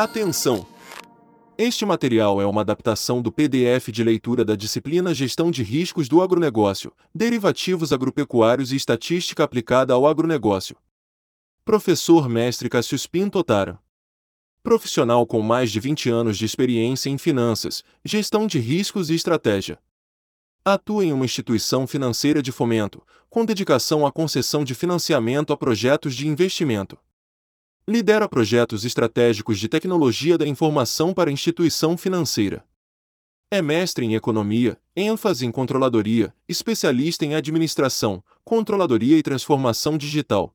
Atenção! Este material é uma adaptação do PDF de leitura da disciplina Gestão de Riscos do Agronegócio, Derivativos Agropecuários e Estatística Aplicada ao Agronegócio. Professor Mestre Cassius Pinto Otara. Profissional com mais de 20 anos de experiência em finanças, gestão de riscos e estratégia. Atua em uma instituição financeira de fomento, com dedicação à concessão de financiamento a projetos de investimento. Lidera projetos estratégicos de tecnologia da informação para instituição financeira. É mestre em economia, ênfase em controladoria, especialista em administração, controladoria e transformação digital.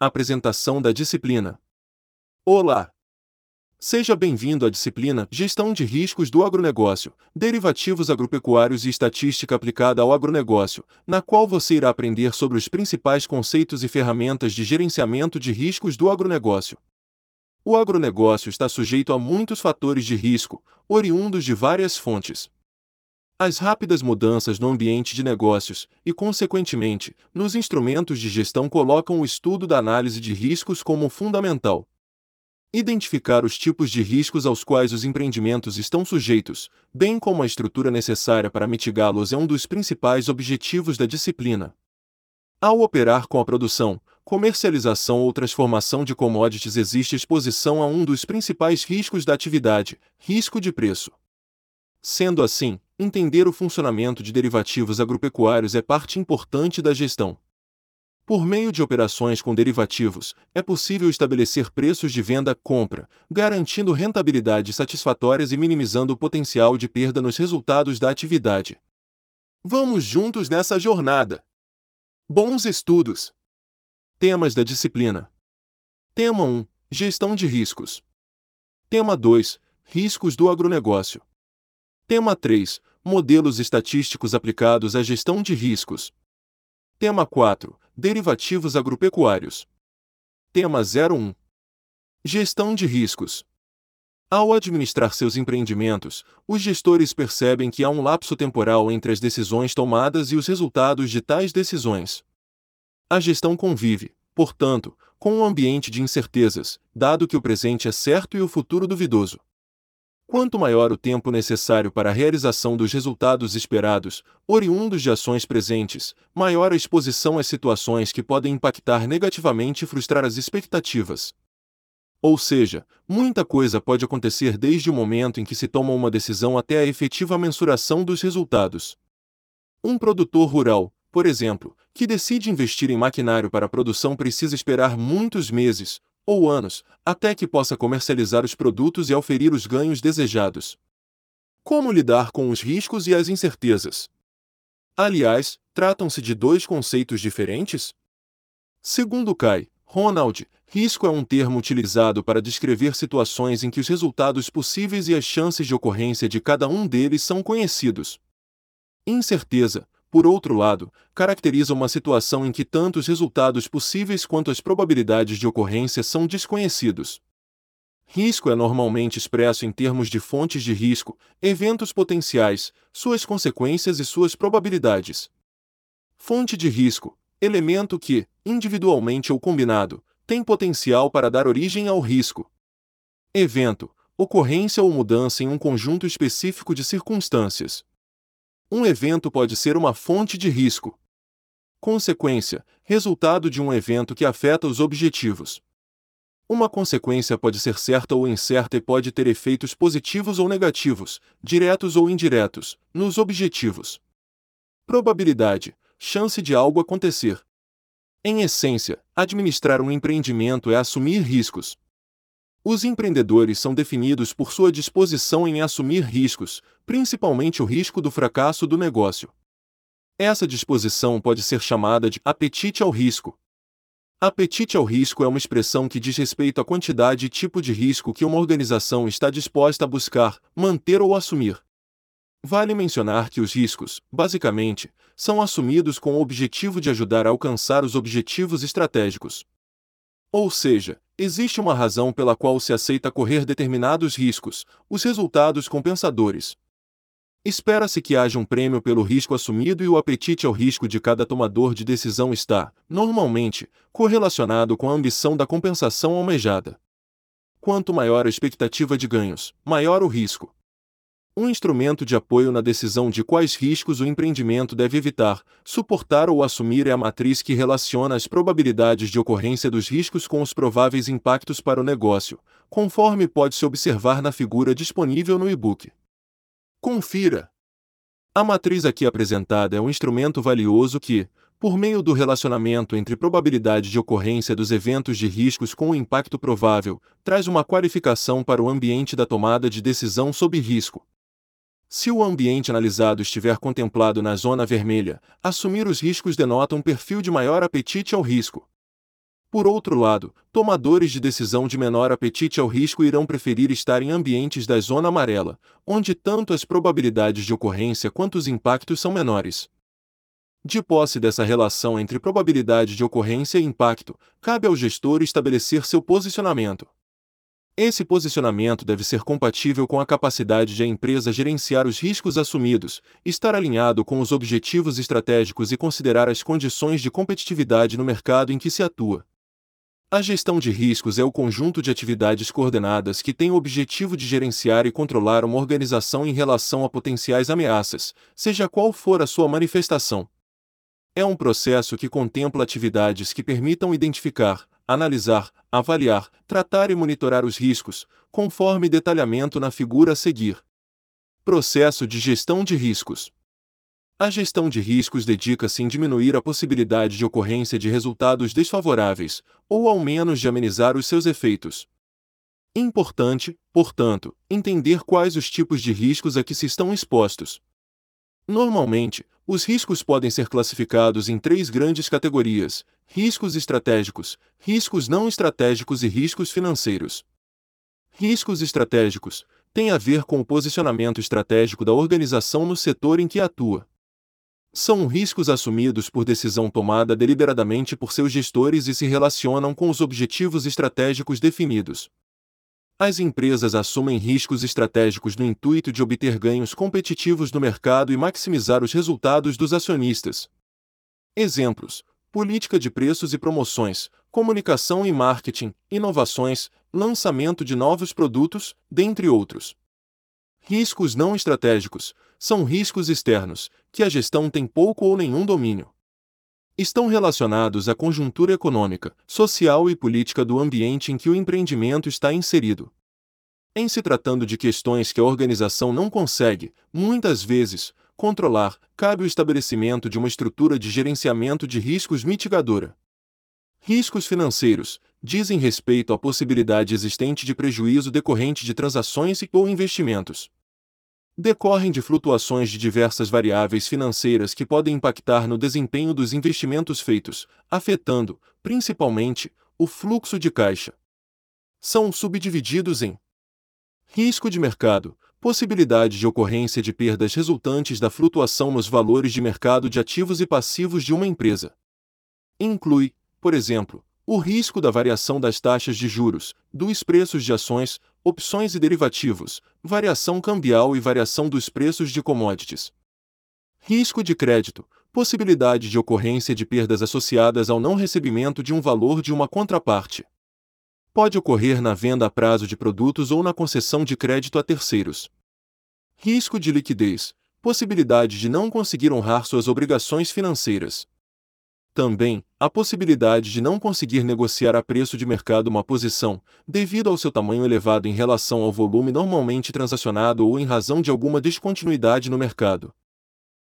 Apresentação da disciplina. Olá! Seja bem-vindo à disciplina Gestão de Riscos do Agronegócio, Derivativos Agropecuários e Estatística Aplicada ao Agronegócio, na qual você irá aprender sobre os principais conceitos e ferramentas de gerenciamento de riscos do agronegócio. O agronegócio está sujeito a muitos fatores de risco, oriundos de várias fontes. As rápidas mudanças no ambiente de negócios e, consequentemente, nos instrumentos de gestão colocam o estudo da análise de riscos como fundamental. Identificar os tipos de riscos aos quais os empreendimentos estão sujeitos, bem como a estrutura necessária para mitigá-los, é um dos principais objetivos da disciplina. Ao operar com a produção, comercialização ou transformação de commodities, existe exposição a um dos principais riscos da atividade, risco de preço. Sendo assim, entender o funcionamento de derivativos agropecuários é parte importante da gestão. Por meio de operações com derivativos, é possível estabelecer preços de venda-compra, garantindo rentabilidades satisfatórias e minimizando o potencial de perda nos resultados da atividade. Vamos juntos nessa jornada! Bons estudos! Temas da disciplina: Tema 1 Gestão de riscos. Tema 2 Riscos do agronegócio. Tema 3 Modelos estatísticos aplicados à gestão de riscos. Tema 4 Derivativos agropecuários. Tema 01 Gestão de riscos. Ao administrar seus empreendimentos, os gestores percebem que há um lapso temporal entre as decisões tomadas e os resultados de tais decisões. A gestão convive, portanto, com um ambiente de incertezas, dado que o presente é certo e o futuro duvidoso. Quanto maior o tempo necessário para a realização dos resultados esperados, oriundos de ações presentes, maior a exposição às situações que podem impactar negativamente e frustrar as expectativas. Ou seja, muita coisa pode acontecer desde o momento em que se toma uma decisão até a efetiva mensuração dos resultados. Um produtor rural, por exemplo, que decide investir em maquinário para a produção precisa esperar muitos meses, ou anos, até que possa comercializar os produtos e auferir os ganhos desejados. Como lidar com os riscos e as incertezas? Aliás, tratam-se de dois conceitos diferentes? Segundo Kai, Ronald, risco é um termo utilizado para descrever situações em que os resultados possíveis e as chances de ocorrência de cada um deles são conhecidos. Incerteza, por outro lado, caracteriza uma situação em que tanto os resultados possíveis quanto as probabilidades de ocorrência são desconhecidos. Risco é normalmente expresso em termos de fontes de risco, eventos potenciais, suas consequências e suas probabilidades. Fonte de risco elemento que, individualmente ou combinado, tem potencial para dar origem ao risco. Evento ocorrência ou mudança em um conjunto específico de circunstâncias. Um evento pode ser uma fonte de risco. Consequência resultado de um evento que afeta os objetivos. Uma consequência pode ser certa ou incerta e pode ter efeitos positivos ou negativos, diretos ou indiretos, nos objetivos. Probabilidade chance de algo acontecer. Em essência, administrar um empreendimento é assumir riscos. Os empreendedores são definidos por sua disposição em assumir riscos, principalmente o risco do fracasso do negócio. Essa disposição pode ser chamada de apetite ao risco. Apetite ao risco é uma expressão que diz respeito à quantidade e tipo de risco que uma organização está disposta a buscar, manter ou assumir. Vale mencionar que os riscos, basicamente, são assumidos com o objetivo de ajudar a alcançar os objetivos estratégicos. Ou seja, existe uma razão pela qual se aceita correr determinados riscos, os resultados compensadores. Espera-se que haja um prêmio pelo risco assumido e o apetite ao risco de cada tomador de decisão está, normalmente, correlacionado com a ambição da compensação almejada. quanto maior a expectativa de ganhos, maior o risco. Um instrumento de apoio na decisão de quais riscos o empreendimento deve evitar, suportar ou assumir é a matriz que relaciona as probabilidades de ocorrência dos riscos com os prováveis impactos para o negócio, conforme pode-se observar na figura disponível no e-book. Confira! A matriz aqui apresentada é um instrumento valioso que, por meio do relacionamento entre probabilidade de ocorrência dos eventos de riscos com o impacto provável, traz uma qualificação para o ambiente da tomada de decisão sob risco. Se o ambiente analisado estiver contemplado na zona vermelha, assumir os riscos denota um perfil de maior apetite ao risco. Por outro lado, tomadores de decisão de menor apetite ao risco irão preferir estar em ambientes da zona amarela, onde tanto as probabilidades de ocorrência quanto os impactos são menores. De posse dessa relação entre probabilidade de ocorrência e impacto, cabe ao gestor estabelecer seu posicionamento. Esse posicionamento deve ser compatível com a capacidade de a empresa gerenciar os riscos assumidos, estar alinhado com os objetivos estratégicos e considerar as condições de competitividade no mercado em que se atua. A gestão de riscos é o conjunto de atividades coordenadas que tem o objetivo de gerenciar e controlar uma organização em relação a potenciais ameaças, seja qual for a sua manifestação. É um processo que contempla atividades que permitam identificar, analisar, avaliar, tratar e monitorar os riscos, conforme detalhamento na figura a seguir. Processo de gestão de riscos. A gestão de riscos dedica-se em diminuir a possibilidade de ocorrência de resultados desfavoráveis, ou ao menos de amenizar os seus efeitos. Importante, portanto, entender quais os tipos de riscos a que se estão expostos. Normalmente, os riscos podem ser classificados em três grandes categorias: riscos estratégicos, riscos não estratégicos e riscos financeiros. Riscos estratégicos têm a ver com o posicionamento estratégico da organização no setor em que atua. São riscos assumidos por decisão tomada deliberadamente por seus gestores e se relacionam com os objetivos estratégicos definidos. As empresas assumem riscos estratégicos no intuito de obter ganhos competitivos no mercado e maximizar os resultados dos acionistas. Exemplos: política de preços e promoções, comunicação e marketing, inovações, lançamento de novos produtos, dentre outros. Riscos não estratégicos são riscos externos, que a gestão tem pouco ou nenhum domínio estão relacionados à conjuntura econômica, social e política do ambiente em que o empreendimento está inserido. Em se tratando de questões que a organização não consegue, muitas vezes, controlar, cabe o estabelecimento de uma estrutura de gerenciamento de riscos mitigadora. Riscos financeiros dizem respeito à possibilidade existente de prejuízo decorrente de transações ou investimentos decorrem de flutuações de diversas variáveis financeiras que podem impactar no desempenho dos investimentos feitos, afetando, principalmente, o fluxo de caixa. São subdivididos em risco de mercado, possibilidade de ocorrência de perdas resultantes da flutuação nos valores de mercado de ativos e passivos de uma empresa. Inclui, por exemplo, o risco da variação das taxas de juros, dos preços de ações, opções e derivativos, variação cambial e variação dos preços de commodities. Risco de crédito, possibilidade de ocorrência de perdas associadas ao não recebimento de um valor de uma contraparte. Pode ocorrer na venda a prazo de produtos ou na concessão de crédito a terceiros. Risco de liquidez, possibilidade de não conseguir honrar suas obrigações financeiras. Também, a possibilidade de não conseguir negociar a preço de mercado uma posição, devido ao seu tamanho elevado em relação ao volume normalmente transacionado ou em razão de alguma descontinuidade no mercado.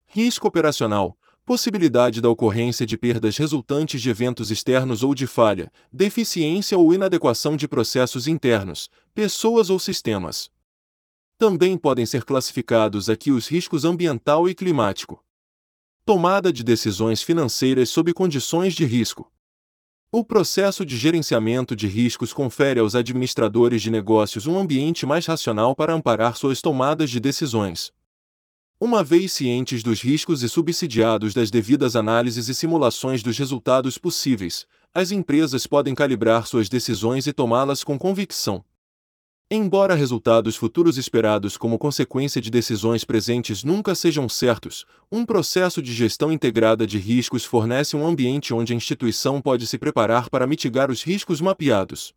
Risco operacional possibilidade da ocorrência de perdas resultantes de eventos externos ou de falha, deficiência ou inadequação de processos internos, pessoas ou sistemas. Também podem ser classificados aqui os riscos ambiental e climático. Tomada de decisões financeiras sob condições de risco. O processo de gerenciamento de riscos confere aos administradores de negócios um ambiente mais racional para amparar suas tomadas de decisões. Uma vez cientes dos riscos e subsidiados das devidas análises e simulações dos resultados possíveis, as empresas podem calibrar suas decisões e tomá-las com convicção. Embora resultados futuros esperados como consequência de decisões presentes nunca sejam certos, um processo de gestão integrada de riscos fornece um ambiente onde a instituição pode se preparar para mitigar os riscos mapeados.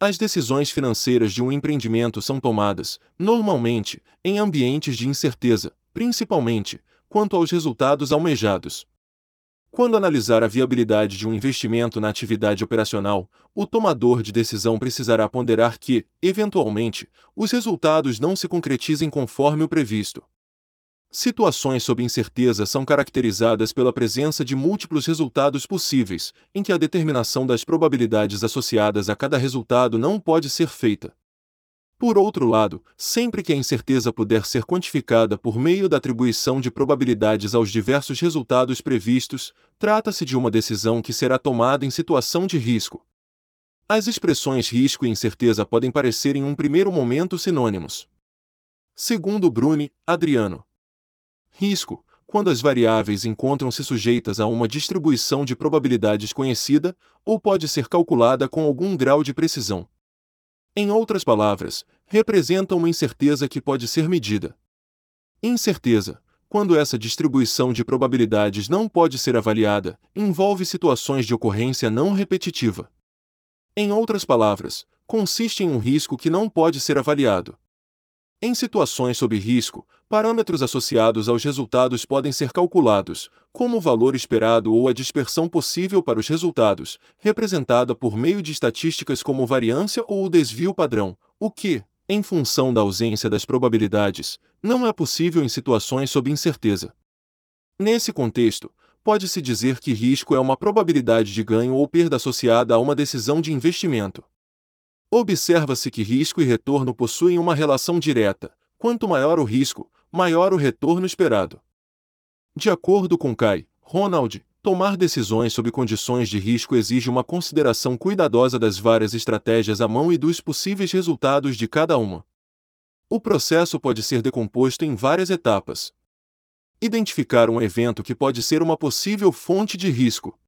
As decisões financeiras de um empreendimento são tomadas, normalmente, em ambientes de incerteza, principalmente quanto aos resultados almejados. Quando analisar a viabilidade de um investimento na atividade operacional, o tomador de decisão precisará ponderar que, eventualmente, os resultados não se concretizem conforme o previsto. Situações sob incerteza são caracterizadas pela presença de múltiplos resultados possíveis, em que a determinação das probabilidades associadas a cada resultado não pode ser feita. Por outro lado, sempre que a incerteza puder ser quantificada por meio da atribuição de probabilidades aos diversos resultados previstos, trata-se de uma decisão que será tomada em situação de risco. As expressões risco e incerteza podem parecer em um primeiro momento sinônimos. Segundo Bruni, Adriano, Risco, quando as variáveis encontram-se sujeitas a uma distribuição de probabilidades conhecida, ou pode ser calculada com algum grau de precisão. Em outras palavras, representa uma incerteza que pode ser medida. Incerteza, quando essa distribuição de probabilidades não pode ser avaliada, envolve situações de ocorrência não repetitiva. Em outras palavras, consiste em um risco que não pode ser avaliado. Em situações sob risco, parâmetros associados aos resultados podem ser calculados, como o valor esperado ou a dispersão possível para os resultados, representada por meio de estatísticas como variância ou o desvio padrão, o que, em função da ausência das probabilidades, não é possível em situações sob incerteza. Nesse contexto, pode-se dizer que risco é uma probabilidade de ganho ou perda associada a uma decisão de investimento. Observa-se que risco e retorno possuem uma relação direta. Quanto maior o risco, maior o retorno esperado. De acordo com Kai, Ronald, tomar decisões sob condições de risco exige uma consideração cuidadosa das várias estratégias à mão e dos possíveis resultados de cada uma. O processo pode ser decomposto em várias etapas. Identificar um evento que pode ser uma possível fonte de risco.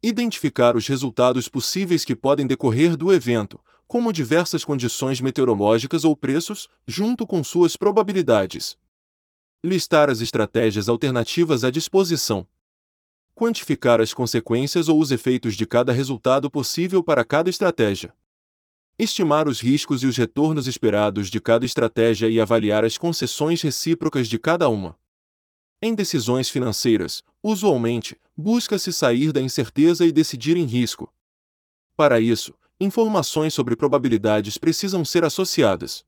Identificar os resultados possíveis que podem decorrer do evento, como diversas condições meteorológicas ou preços, junto com suas probabilidades. Listar as estratégias alternativas à disposição. Quantificar as consequências ou os efeitos de cada resultado possível para cada estratégia. Estimar os riscos e os retornos esperados de cada estratégia e avaliar as concessões recíprocas de cada uma. Em decisões financeiras, usualmente, busca-se sair da incerteza e decidir em risco. Para isso, informações sobre probabilidades precisam ser associadas.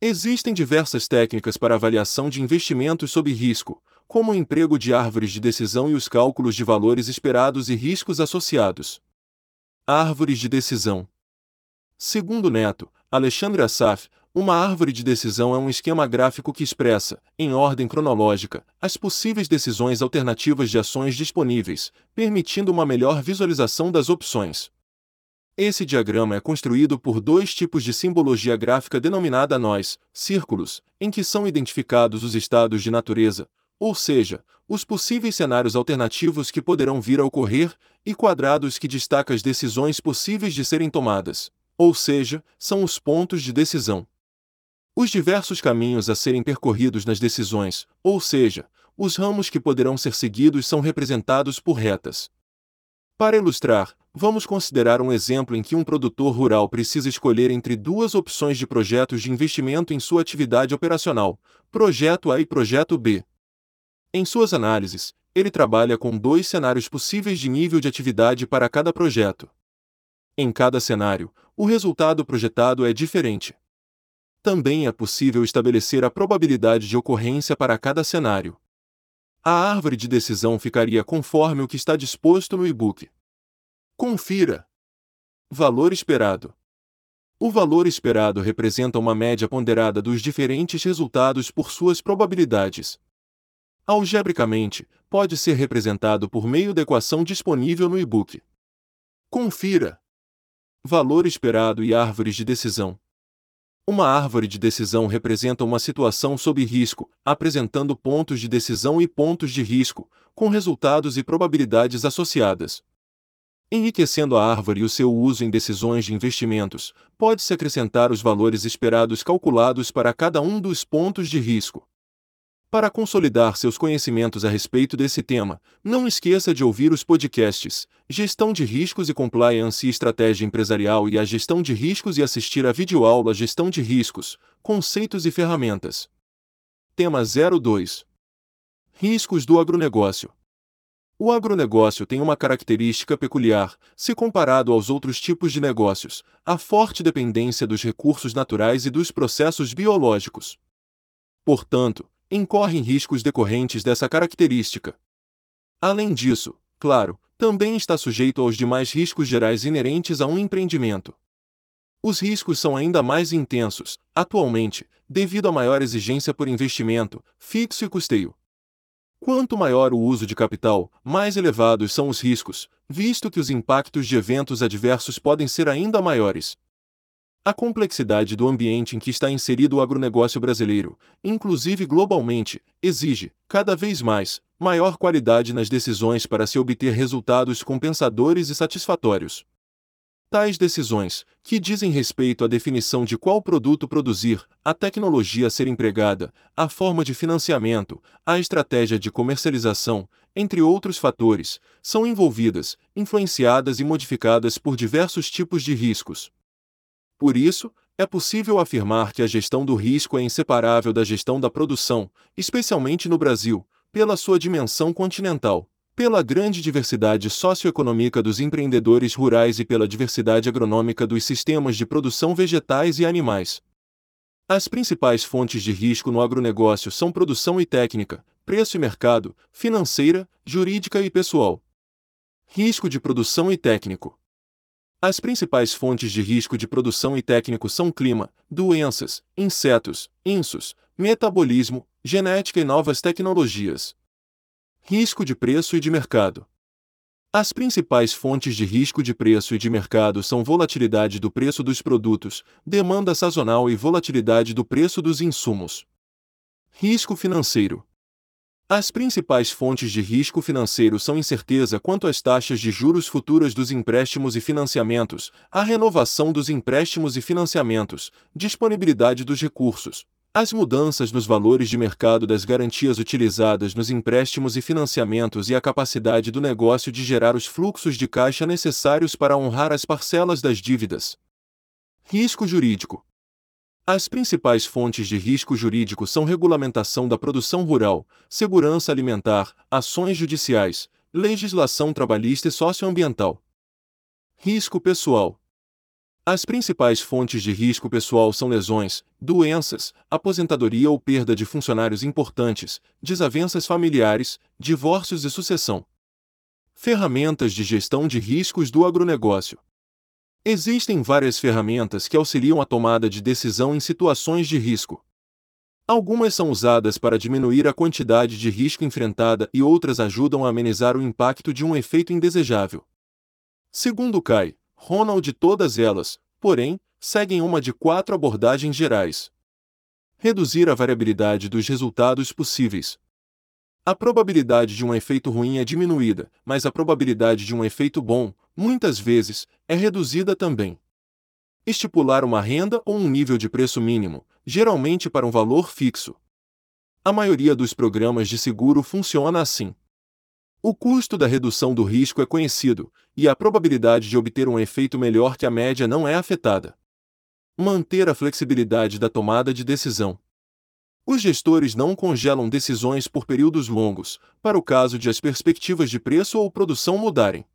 Existem diversas técnicas para avaliação de investimentos sob risco, como o emprego de árvores de decisão e os cálculos de valores esperados e riscos associados. Árvores de decisão. Segundo Neto, Alexandre Assaf, uma árvore de decisão é um esquema gráfico que expressa, em ordem cronológica, as possíveis decisões alternativas de ações disponíveis, permitindo uma melhor visualização das opções. Esse diagrama é construído por dois tipos de simbologia gráfica denominada nós, círculos, em que são identificados os estados de natureza, ou seja, os possíveis cenários alternativos que poderão vir a ocorrer, e quadrados que destacam as decisões possíveis de serem tomadas, ou seja, são os pontos de decisão. Os diversos caminhos a serem percorridos nas decisões, ou seja, os ramos que poderão ser seguidos são representados por retas. Para ilustrar, Vamos considerar um exemplo em que um produtor rural precisa escolher entre duas opções de projetos de investimento em sua atividade operacional, projeto A e projeto B. Em suas análises, ele trabalha com dois cenários possíveis de nível de atividade para cada projeto. Em cada cenário, o resultado projetado é diferente. Também é possível estabelecer a probabilidade de ocorrência para cada cenário. A árvore de decisão ficaria conforme o que está disposto no e-book. Confira. Valor esperado. O valor esperado representa uma média ponderada dos diferentes resultados por suas probabilidades. Algebricamente, pode ser representado por meio da equação disponível no e-book. Confira. Valor esperado e árvores de decisão. Uma árvore de decisão representa uma situação sob risco, apresentando pontos de decisão e pontos de risco, com resultados e probabilidades associadas. Enriquecendo a árvore e o seu uso em decisões de investimentos, pode-se acrescentar os valores esperados calculados para cada um dos pontos de risco. Para consolidar seus conhecimentos a respeito desse tema, não esqueça de ouvir os podcasts Gestão de Riscos e Compliance e Estratégia Empresarial e a Gestão de Riscos e assistir a videoaula Gestão de Riscos, Conceitos e Ferramentas. Tema 02 Riscos do agronegócio. O agronegócio tem uma característica peculiar, se comparado aos outros tipos de negócios, a forte dependência dos recursos naturais e dos processos biológicos. Portanto, incorrem riscos decorrentes dessa característica. Além disso, claro, também está sujeito aos demais riscos gerais inerentes a um empreendimento. Os riscos são ainda mais intensos, atualmente, devido à maior exigência por investimento, fixo e custeio. Quanto maior o uso de capital, mais elevados são os riscos, visto que os impactos de eventos adversos podem ser ainda maiores. A complexidade do ambiente em que está inserido o agronegócio brasileiro, inclusive globalmente, exige, cada vez mais, maior qualidade nas decisões para se obter resultados compensadores e satisfatórios. Tais decisões, que dizem respeito à definição de qual produto produzir, a tecnologia a ser empregada, a forma de financiamento, a estratégia de comercialização, entre outros fatores, são envolvidas, influenciadas e modificadas por diversos tipos de riscos. Por isso, é possível afirmar que a gestão do risco é inseparável da gestão da produção, especialmente no Brasil, pela sua dimensão continental, pela grande diversidade socioeconômica dos empreendedores rurais e pela diversidade agronômica dos sistemas de produção vegetais e animais. As principais fontes de risco no agronegócio são produção e técnica, preço e mercado, financeira, jurídica e pessoal. Risco de produção e técnico. As principais fontes de risco de produção e técnico são clima, doenças, insetos, insos, metabolismo, genética e novas tecnologias. Risco de preço e de mercado. As principais fontes de risco de preço e de mercado são volatilidade do preço dos produtos, demanda sazonal e volatilidade do preço dos insumos. Risco financeiro. As principais fontes de risco financeiro são incerteza quanto às taxas de juros futuras dos empréstimos e financiamentos, a renovação dos empréstimos e financiamentos, disponibilidade dos recursos, as mudanças nos valores de mercado das garantias utilizadas nos empréstimos e financiamentos e a capacidade do negócio de gerar os fluxos de caixa necessários para honrar as parcelas das dívidas. Risco jurídico. As principais fontes de risco jurídico são regulamentação da produção rural, segurança alimentar, ações judiciais, legislação trabalhista e socioambiental. Risco pessoal. As principais fontes de risco pessoal são lesões, doenças, aposentadoria ou perda de funcionários importantes, desavenças familiares, divórcios e sucessão. Ferramentas de gestão de riscos do agronegócio. Existem várias ferramentas que auxiliam a tomada de decisão em situações de risco. Algumas são usadas para diminuir a quantidade de risco enfrentada e outras ajudam a amenizar o impacto de um efeito indesejável. Segundo Kai, Ronald, todas elas, porém, seguem uma de quatro abordagens gerais. Reduzir a variabilidade dos resultados possíveis. A probabilidade de um efeito ruim é diminuída, mas a probabilidade de um efeito bom, muitas vezes, é reduzida também. Estipular uma renda ou um nível de preço mínimo, geralmente para um valor fixo. A maioria dos programas de seguro funciona assim. O custo da redução do risco é conhecido, e a probabilidade de obter um efeito melhor que a média não é afetada. Manter a flexibilidade da tomada de decisão. Os gestores não congelam decisões por períodos longos, para o caso de as perspectivas de preço ou produção mudarem.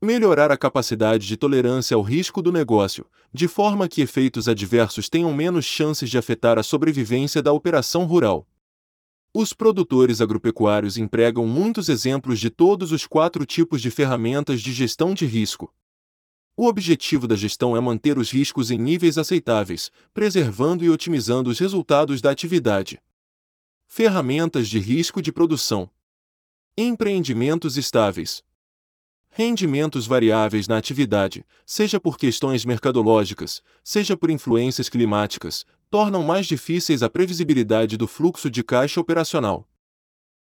Melhorar a capacidade de tolerância ao risco do negócio, de forma que efeitos adversos tenham menos chances de afetar a sobrevivência da operação rural. Os produtores agropecuários empregam muitos exemplos de todos os quatro tipos de ferramentas de gestão de risco. O objetivo da gestão é manter os riscos em níveis aceitáveis, preservando e otimizando os resultados da atividade. Ferramentas de risco de produção. Empreendimentos estáveis rendimentos variáveis na atividade, seja por questões mercadológicas, seja por influências climáticas, tornam mais difíceis a previsibilidade do fluxo de caixa operacional.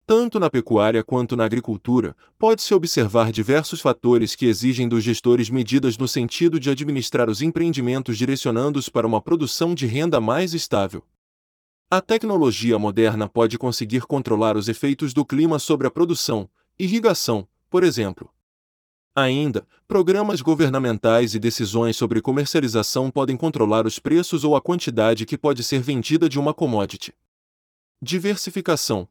Tanto na pecuária quanto na agricultura, pode-se observar diversos fatores que exigem dos gestores medidas no sentido de administrar os empreendimentos direcionando-os para uma produção de renda mais estável. A tecnologia moderna pode conseguir controlar os efeitos do clima sobre a produção, irrigação, por exemplo. Ainda, programas governamentais e decisões sobre comercialização podem controlar os preços ou a quantidade que pode ser vendida de uma commodity. Diversificação.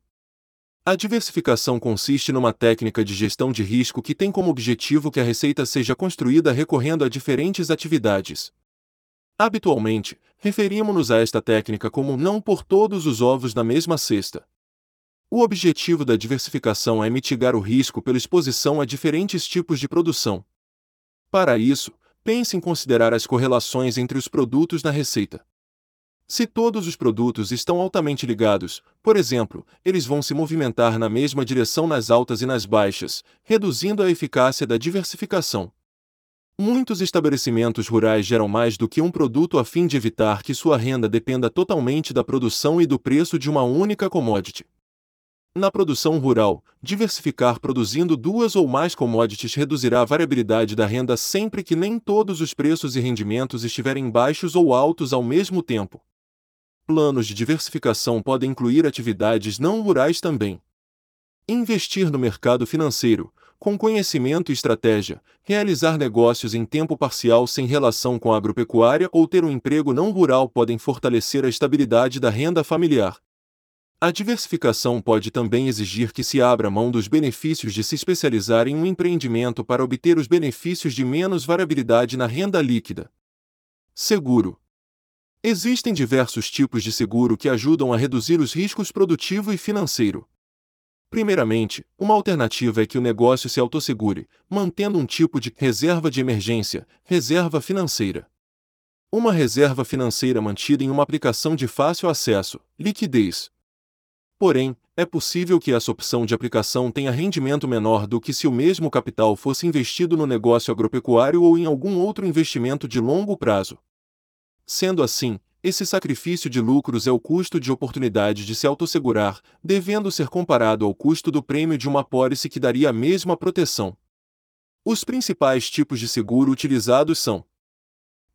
A diversificação consiste numa técnica de gestão de risco que tem como objetivo que a receita seja construída recorrendo a diferentes atividades. Habitualmente, referimos-nos a esta técnica como não por todos os ovos na mesma cesta. O objetivo da diversificação é mitigar o risco pela exposição a diferentes tipos de produção. Para isso, pense em considerar as correlações entre os produtos na receita. Se todos os produtos estão altamente ligados, por exemplo, eles vão se movimentar na mesma direção nas altas e nas baixas, reduzindo a eficácia da diversificação. Muitos estabelecimentos rurais geram mais do que um produto a fim de evitar que sua renda dependa totalmente da produção e do preço de uma única commodity. Na produção rural, diversificar produzindo duas ou mais commodities reduzirá a variabilidade da renda sempre que nem todos os preços e rendimentos estiverem baixos ou altos ao mesmo tempo. Planos de diversificação podem incluir atividades não rurais também. Investir no mercado financeiro, com conhecimento e estratégia, realizar negócios em tempo parcial sem relação com a agropecuária ou ter um emprego não rural podem fortalecer a estabilidade da renda familiar. A diversificação pode também exigir que se abra mão dos benefícios de se especializar em um empreendimento para obter os benefícios de menos variabilidade na renda líquida. Seguro. Existem diversos tipos de seguro que ajudam a reduzir os riscos produtivo e financeiro. Primeiramente, uma alternativa é que o negócio se autossegure, mantendo um tipo de reserva de emergência, reserva financeira. Uma reserva financeira mantida em uma aplicação de fácil acesso, liquidez, Porém, é possível que essa opção de aplicação tenha rendimento menor do que se o mesmo capital fosse investido no negócio agropecuário ou em algum outro investimento de longo prazo. Sendo assim, esse sacrifício de lucros é o custo de oportunidade de se autossegurar, devendo ser comparado ao custo do prêmio de uma apólice que daria a mesma proteção. Os principais tipos de seguro utilizados são: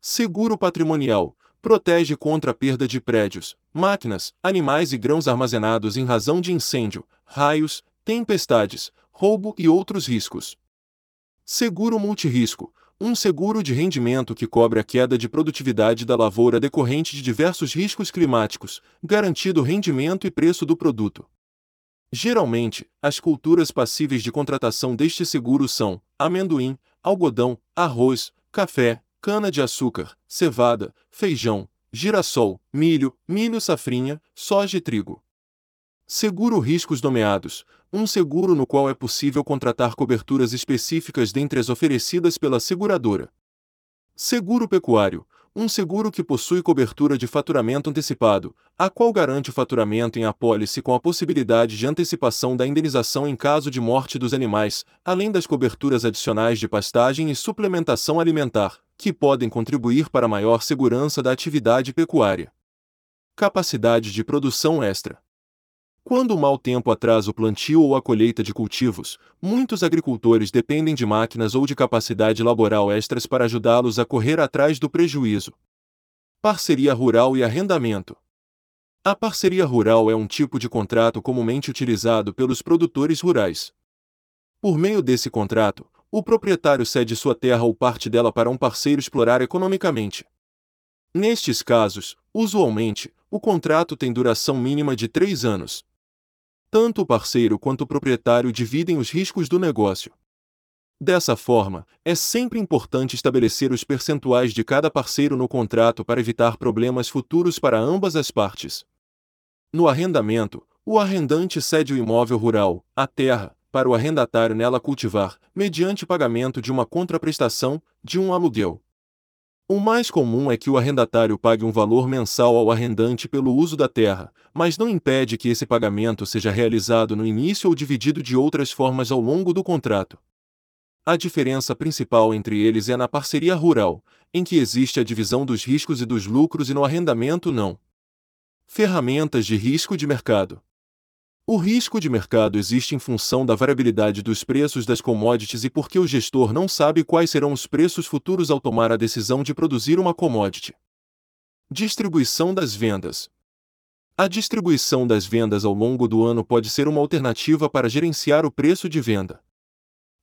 seguro patrimonial, protege contra a perda de prédios, máquinas, animais e grãos armazenados em razão de incêndio, raios, tempestades, roubo e outros riscos. Seguro multirisco um seguro de rendimento que cobre a queda de produtividade da lavoura decorrente de diversos riscos climáticos, garantido o rendimento e preço do produto. Geralmente, as culturas passíveis de contratação deste seguro são amendoim, algodão, arroz, café, cana-de-açúcar, cevada, feijão, girassol, milho, milho safrinha, soja e trigo. Seguro riscos nomeados, um seguro no qual é possível contratar coberturas específicas dentre as oferecidas pela seguradora. Seguro pecuário, um seguro que possui cobertura de faturamento antecipado, a qual garante o faturamento em apólice com a possibilidade de antecipação da indenização em caso de morte dos animais, além das coberturas adicionais de pastagem e suplementação alimentar que podem contribuir para maior segurança da atividade pecuária. Capacidade de produção extra. Quando o mau tempo atrasa o plantio ou a colheita de cultivos, muitos agricultores dependem de máquinas ou de capacidade laboral extras para ajudá-los a correr atrás do prejuízo. Parceria rural e arrendamento. A parceria rural é um tipo de contrato comumente utilizado pelos produtores rurais. Por meio desse contrato, o proprietário cede sua terra ou parte dela para um parceiro explorar economicamente. Nestes casos, usualmente, o contrato tem duração mínima de três anos. Tanto o parceiro quanto o proprietário dividem os riscos do negócio. Dessa forma, é sempre importante estabelecer os percentuais de cada parceiro no contrato para evitar problemas futuros para ambas as partes. No arrendamento, o arrendante cede o imóvel rural, a terra, para o arrendatário nela cultivar, mediante pagamento de uma contraprestação, de um aluguel. O mais comum é que o arrendatário pague um valor mensal ao arrendante pelo uso da terra, mas não impede que esse pagamento seja realizado no início ou dividido de outras formas ao longo do contrato. A diferença principal entre eles é na parceria rural, em que existe a divisão dos riscos e dos lucros e no arrendamento não. Ferramentas de risco de mercado. O risco de mercado existe em função da variabilidade dos preços das commodities e porque o gestor não sabe quais serão os preços futuros ao tomar a decisão de produzir uma commodity. Distribuição das vendas. A distribuição das vendas ao longo do ano pode ser uma alternativa para gerenciar o preço de venda.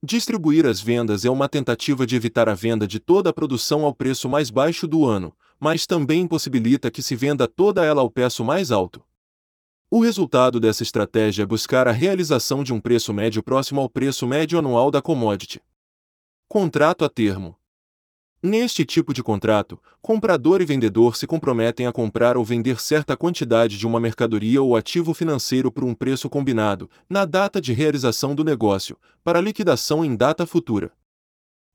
Distribuir as vendas é uma tentativa de evitar a venda de toda a produção ao preço mais baixo do ano, mas também possibilita que se venda toda ela ao preço mais alto. O resultado dessa estratégia é buscar a realização de um preço médio próximo ao preço médio anual da commodity. Contrato a termo. Neste tipo de contrato, comprador e vendedor se comprometem a comprar ou vender certa quantidade de uma mercadoria ou ativo financeiro por um preço combinado, na data de realização do negócio, para liquidação em data futura.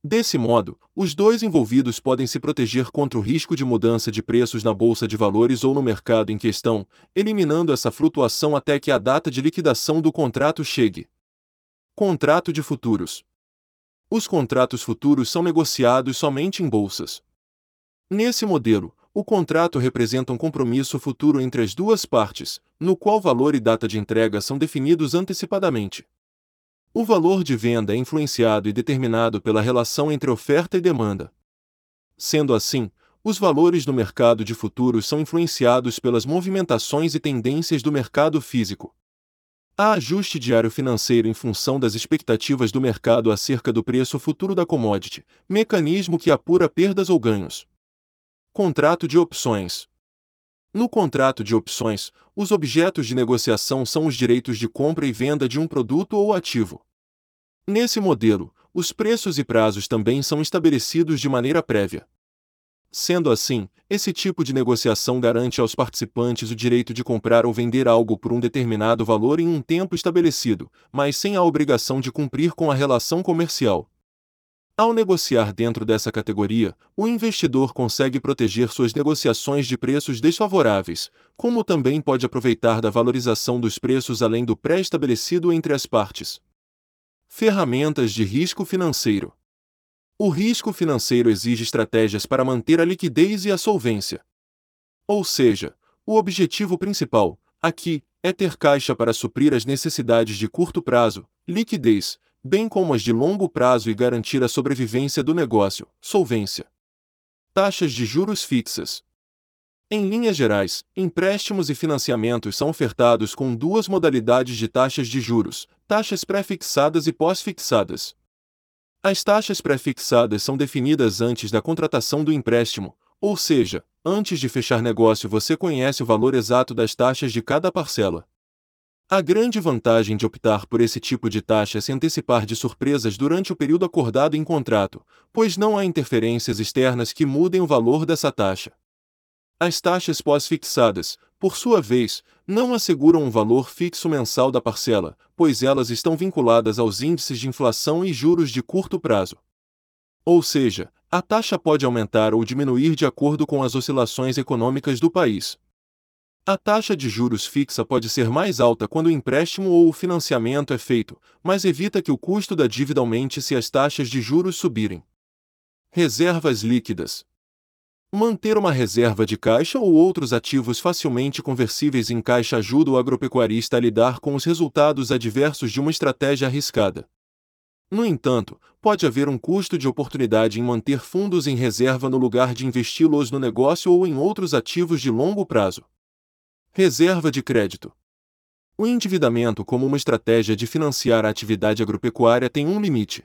Desse modo, os dois envolvidos podem se proteger contra o risco de mudança de preços na bolsa de valores ou no mercado em questão, eliminando essa flutuação até que a data de liquidação do contrato chegue. Contrato de futuros. Os contratos futuros são negociados somente em bolsas. Nesse modelo, o contrato representa um compromisso futuro entre as duas partes, no qual valor e data de entrega são definidos antecipadamente. O valor de venda é influenciado e determinado pela relação entre oferta e demanda. Sendo assim, os valores do mercado de futuros são influenciados pelas movimentações e tendências do mercado físico. Há ajuste diário financeiro em função das expectativas do mercado acerca do preço futuro da commodity, mecanismo que apura perdas ou ganhos. Contrato de opções. No contrato de opções, os objetos de negociação são os direitos de compra e venda de um produto ou ativo. Nesse modelo, os preços e prazos também são estabelecidos de maneira prévia. Sendo assim, esse tipo de negociação garante aos participantes o direito de comprar ou vender algo por um determinado valor em um tempo estabelecido, mas sem a obrigação de cumprir com a relação comercial. Ao negociar dentro dessa categoria, o investidor consegue proteger suas negociações de preços desfavoráveis, como também pode aproveitar da valorização dos preços além do pré-estabelecido entre as partes. Ferramentas de risco financeiro. O risco financeiro exige estratégias para manter a liquidez e a solvência. Ou seja, o objetivo principal, aqui, é ter caixa para suprir as necessidades de curto prazo, liquidez, bem como as de longo prazo e garantir a sobrevivência do negócio, solvência. Taxas de juros fixas. Em linhas gerais, empréstimos e financiamentos são ofertados com duas modalidades de taxas de juros: taxas pré-fixadas e pós-fixadas. As taxas pré-fixadas são definidas antes da contratação do empréstimo, ou seja, antes de fechar negócio você conhece o valor exato das taxas de cada parcela. A grande vantagem de optar por esse tipo de taxa é se antecipar de surpresas durante o período acordado em contrato, pois não há interferências externas que mudem o valor dessa taxa. As taxas pós-fixadas, por sua vez, não asseguram um valor fixo mensal da parcela, pois elas estão vinculadas aos índices de inflação e juros de curto prazo. Ou seja, a taxa pode aumentar ou diminuir de acordo com as oscilações econômicas do país. A taxa de juros fixa pode ser mais alta quando o empréstimo ou o financiamento é feito, mas evita que o custo da dívida aumente se as taxas de juros subirem. Reservas líquidas. Manter uma reserva de caixa ou outros ativos facilmente conversíveis em caixa ajuda o agropecuarista a lidar com os resultados adversos de uma estratégia arriscada. No entanto, pode haver um custo de oportunidade em manter fundos em reserva no lugar de investi-los no negócio ou em outros ativos de longo prazo. Reserva de crédito. O endividamento como uma estratégia de financiar a atividade agropecuária tem um limite.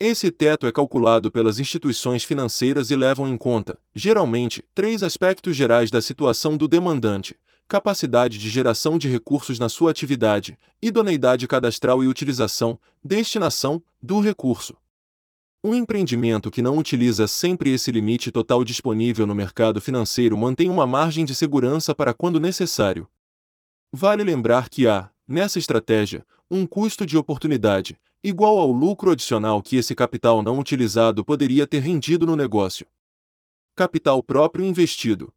Esse teto é calculado pelas instituições financeiras e levam em conta, geralmente, três aspectos gerais da situação do demandante: capacidade de geração de recursos na sua atividade, idoneidade cadastral e utilização, destinação, do recurso. Um empreendimento que não utiliza sempre esse limite total disponível no mercado financeiro mantém uma margem de segurança para quando necessário. Vale lembrar que há, nessa estratégia, um custo de oportunidade, igual ao lucro adicional que esse capital não utilizado poderia ter rendido no negócio. Capital próprio investido.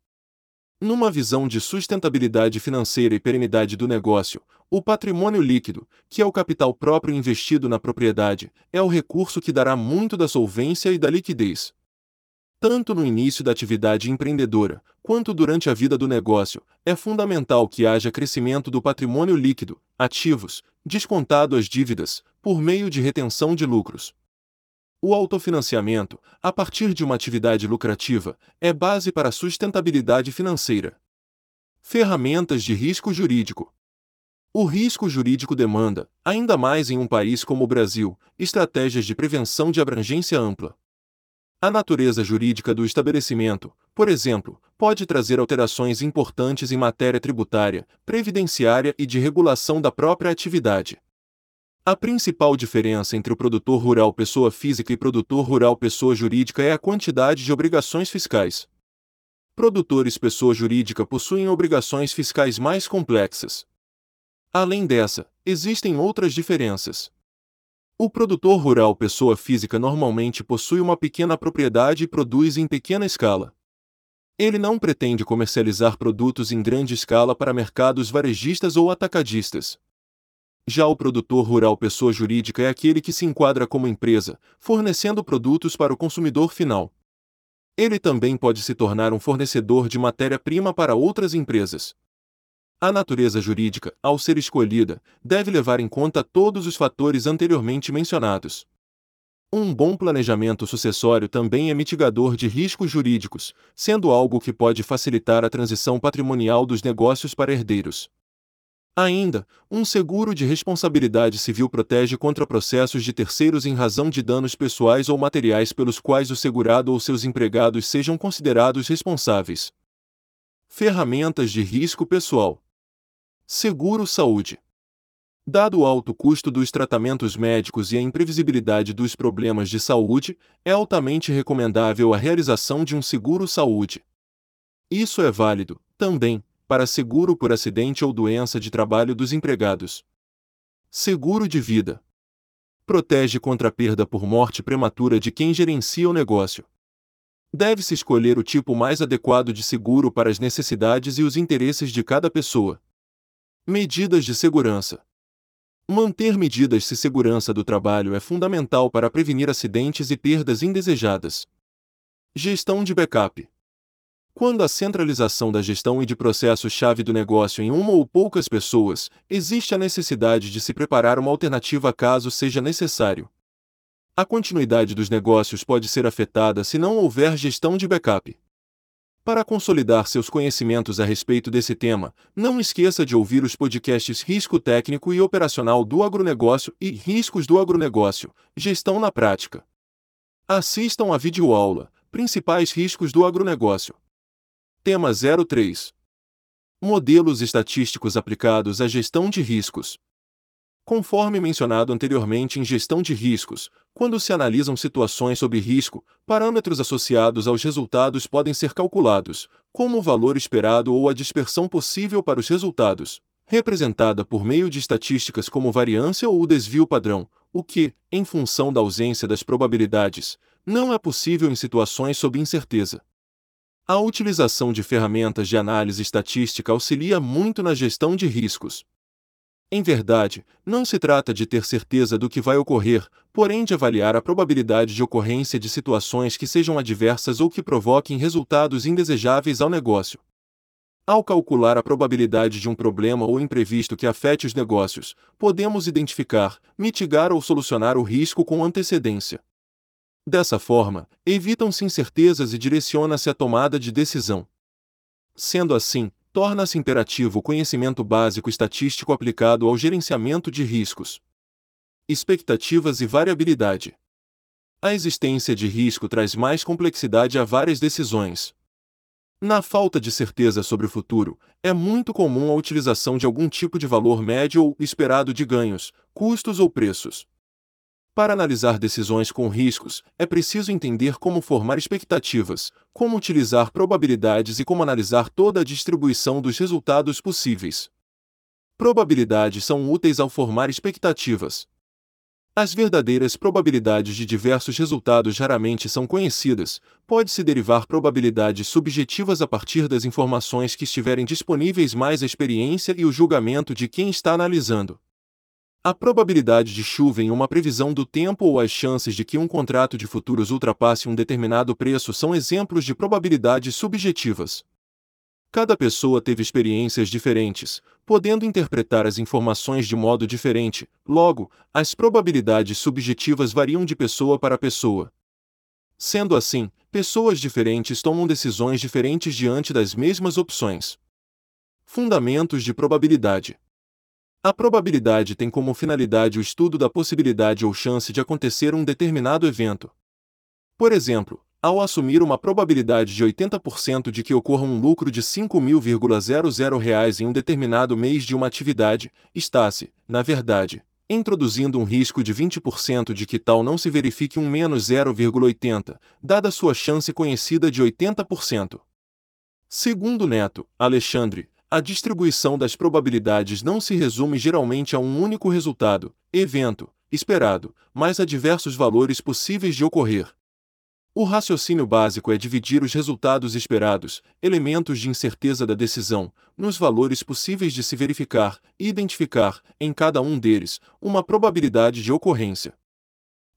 Numa visão de sustentabilidade financeira e perenidade do negócio, o patrimônio líquido, que é o capital próprio investido na propriedade, é o recurso que dará muito da solvência e da liquidez. Tanto no início da atividade empreendedora, quanto durante a vida do negócio, é fundamental que haja crescimento do patrimônio líquido, ativos, descontado as dívidas, por meio de retenção de lucros. O autofinanciamento, a partir de uma atividade lucrativa, é base para a sustentabilidade financeira. Ferramentas de risco jurídico. O risco jurídico demanda, ainda mais em um país como o Brasil, estratégias de prevenção de abrangência ampla. A natureza jurídica do estabelecimento, por exemplo, pode trazer alterações importantes em matéria tributária, previdenciária e de regulação da própria atividade. A principal diferença entre o produtor rural pessoa física e produtor rural pessoa jurídica é a quantidade de obrigações fiscais. Produtores pessoa jurídica possuem obrigações fiscais mais complexas, Além dessa, existem outras diferenças. O produtor rural pessoa física normalmente possui uma pequena propriedade e produz em pequena escala. Ele não pretende comercializar produtos em grande escala para mercados varejistas ou atacadistas. Já o produtor rural pessoa jurídica é aquele que se enquadra como empresa, fornecendo produtos para o consumidor final. Ele também pode se tornar um fornecedor de matéria-prima para outras empresas. A natureza jurídica, ao ser escolhida, deve levar em conta todos os fatores anteriormente mencionados. Um bom planejamento sucessório também é mitigador de riscos jurídicos, sendo algo que pode facilitar a transição patrimonial dos negócios para herdeiros. Ainda, um seguro de responsabilidade civil protege contra processos de terceiros em razão de danos pessoais ou materiais pelos quais o segurado ou seus empregados sejam considerados responsáveis. Ferramentas de risco pessoal. Seguro Saúde. Dado o alto custo dos tratamentos médicos e a imprevisibilidade dos problemas de saúde, é altamente recomendável a realização de um seguro saúde. Isso é válido, também, para seguro por acidente ou doença de trabalho dos empregados. Seguro de vida. Protege contra a perda por morte prematura de quem gerencia o negócio. Deve-se escolher o tipo mais adequado de seguro para as necessidades e os interesses de cada pessoa. Medidas de segurança. Manter medidas de segurança do trabalho é fundamental para prevenir acidentes e perdas indesejadas. Gestão de backup. Quando a centralização da gestão e de processos-chave do negócio em uma ou poucas pessoas, existe a necessidade de se preparar uma alternativa caso seja necessário. A continuidade dos negócios pode ser afetada se não houver gestão de backup. Para consolidar seus conhecimentos a respeito desse tema, não esqueça de ouvir os podcasts Risco Técnico e Operacional do Agronegócio e Riscos do Agronegócio Gestão na Prática. Assistam a videoaula Principais Riscos do Agronegócio. Tema 03 Modelos estatísticos aplicados à gestão de riscos. Conforme mencionado anteriormente em gestão de riscos, quando se analisam situações sob risco, parâmetros associados aos resultados podem ser calculados, como o valor esperado ou a dispersão possível para os resultados, representada por meio de estatísticas como variância ou desvio padrão, o que, em função da ausência das probabilidades, não é possível em situações sob incerteza. A utilização de ferramentas de análise estatística auxilia muito na gestão de riscos, em verdade, não se trata de ter certeza do que vai ocorrer, porém de avaliar a probabilidade de ocorrência de situações que sejam adversas ou que provoquem resultados indesejáveis ao negócio. Ao calcular a probabilidade de um problema ou imprevisto que afete os negócios, podemos identificar, mitigar ou solucionar o risco com antecedência. Dessa forma, evitam-se incertezas e direciona-se a tomada de decisão. Sendo assim, torna-se imperativo o conhecimento básico estatístico aplicado ao gerenciamento de riscos. Expectativas e variabilidade. A existência de risco traz mais complexidade a várias decisões. Na falta de certeza sobre o futuro, é muito comum a utilização de algum tipo de valor médio ou esperado de ganhos, custos ou preços. Para analisar decisões com riscos, é preciso entender como formar expectativas, como utilizar probabilidades e como analisar toda a distribuição dos resultados possíveis. Probabilidades são úteis ao formar expectativas. As verdadeiras probabilidades de diversos resultados raramente são conhecidas, pode-se derivar probabilidades subjetivas a partir das informações que estiverem disponíveis mais a experiência e o julgamento de quem está analisando. A probabilidade de chuva em uma previsão do tempo ou as chances de que um contrato de futuros ultrapasse um determinado preço são exemplos de probabilidades subjetivas. Cada pessoa teve experiências diferentes, podendo interpretar as informações de modo diferente, logo, as probabilidades subjetivas variam de pessoa para pessoa. Sendo assim, pessoas diferentes tomam decisões diferentes diante das mesmas opções. Fundamentos de probabilidade. A probabilidade tem como finalidade o estudo da possibilidade ou chance de acontecer um determinado evento. Por exemplo, ao assumir uma probabilidade de 80% de que ocorra um lucro de R$ 5.000 em um determinado mês de uma atividade, está-se, na verdade, introduzindo um risco de 20% de que tal não se verifique um menos 0,80, dada sua chance conhecida de 80%. Segundo Neto, Alexandre, a distribuição das probabilidades não se resume geralmente a um único resultado, evento, esperado, mas a diversos valores possíveis de ocorrer. O raciocínio básico é dividir os resultados esperados, elementos de incerteza da decisão, nos valores possíveis de se verificar e identificar, em cada um deles, uma probabilidade de ocorrência.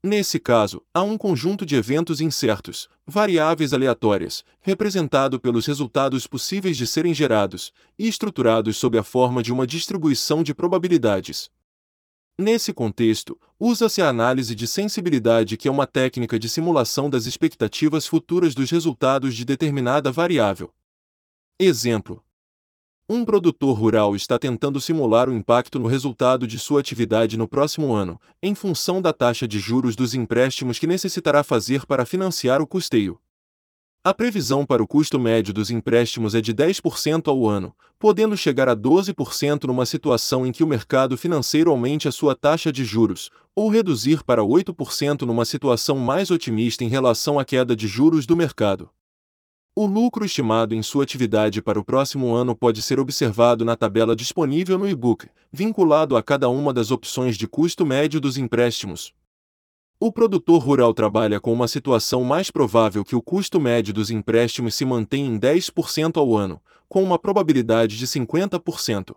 Nesse caso, há um conjunto de eventos incertos, variáveis aleatórias, representado pelos resultados possíveis de serem gerados, e estruturados sob a forma de uma distribuição de probabilidades. Nesse contexto, usa-se a análise de sensibilidade, que é uma técnica de simulação das expectativas futuras dos resultados de determinada variável. Exemplo: um produtor rural está tentando simular o impacto no resultado de sua atividade no próximo ano, em função da taxa de juros dos empréstimos que necessitará fazer para financiar o custeio. A previsão para o custo médio dos empréstimos é de 10% ao ano, podendo chegar a 12% numa situação em que o mercado financeiro aumente a sua taxa de juros, ou reduzir para 8% numa situação mais otimista em relação à queda de juros do mercado. O lucro estimado em sua atividade para o próximo ano pode ser observado na tabela disponível no e-book, vinculado a cada uma das opções de custo médio dos empréstimos, o produtor rural trabalha com uma situação mais provável que o custo médio dos empréstimos se mantenha em 10% ao ano, com uma probabilidade de 50%.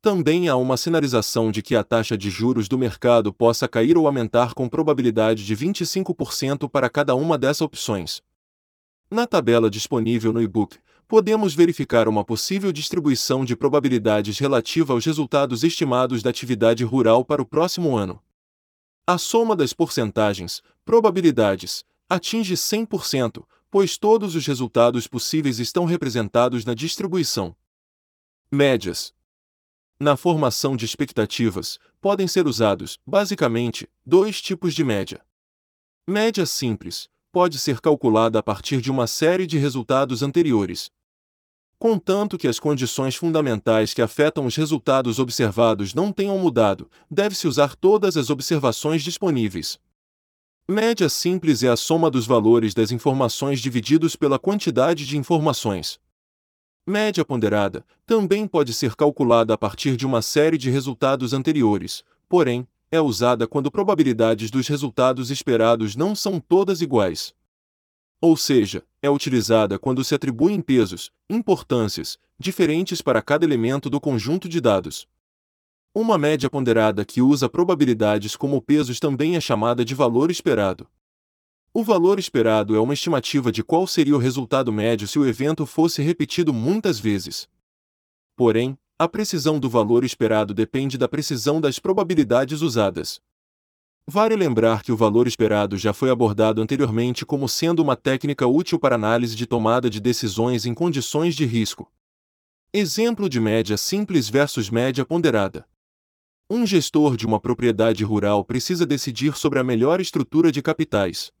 Também há uma sinalização de que a taxa de juros do mercado possa cair ou aumentar com probabilidade de 25% para cada uma dessas opções. Na tabela disponível no e-book, podemos verificar uma possível distribuição de probabilidades relativa aos resultados estimados da atividade rural para o próximo ano. A soma das porcentagens, probabilidades, atinge 100%, pois todos os resultados possíveis estão representados na distribuição. Médias. Na formação de expectativas, podem ser usados, basicamente, dois tipos de média. Média simples pode ser calculada a partir de uma série de resultados anteriores, Contanto que as condições fundamentais que afetam os resultados observados não tenham mudado, deve-se usar todas as observações disponíveis. Média simples é a soma dos valores das informações divididos pela quantidade de informações. Média ponderada também pode ser calculada a partir de uma série de resultados anteriores, porém, é usada quando probabilidades dos resultados esperados não são todas iguais ou seja, é utilizada quando se atribuem pesos, importâncias, diferentes para cada elemento do conjunto de dados. Uma média ponderada que usa probabilidades como pesos também é chamada de valor esperado. O valor esperado é uma estimativa de qual seria o resultado médio se o evento fosse repetido muitas vezes. Porém, a precisão do valor esperado depende da precisão das probabilidades usadas. Vale lembrar que o valor esperado já foi abordado anteriormente como sendo uma técnica útil para análise de tomada de decisões em condições de risco. Exemplo de média simples versus média ponderada. Um gestor de uma propriedade rural precisa decidir sobre a melhor estrutura de capitais.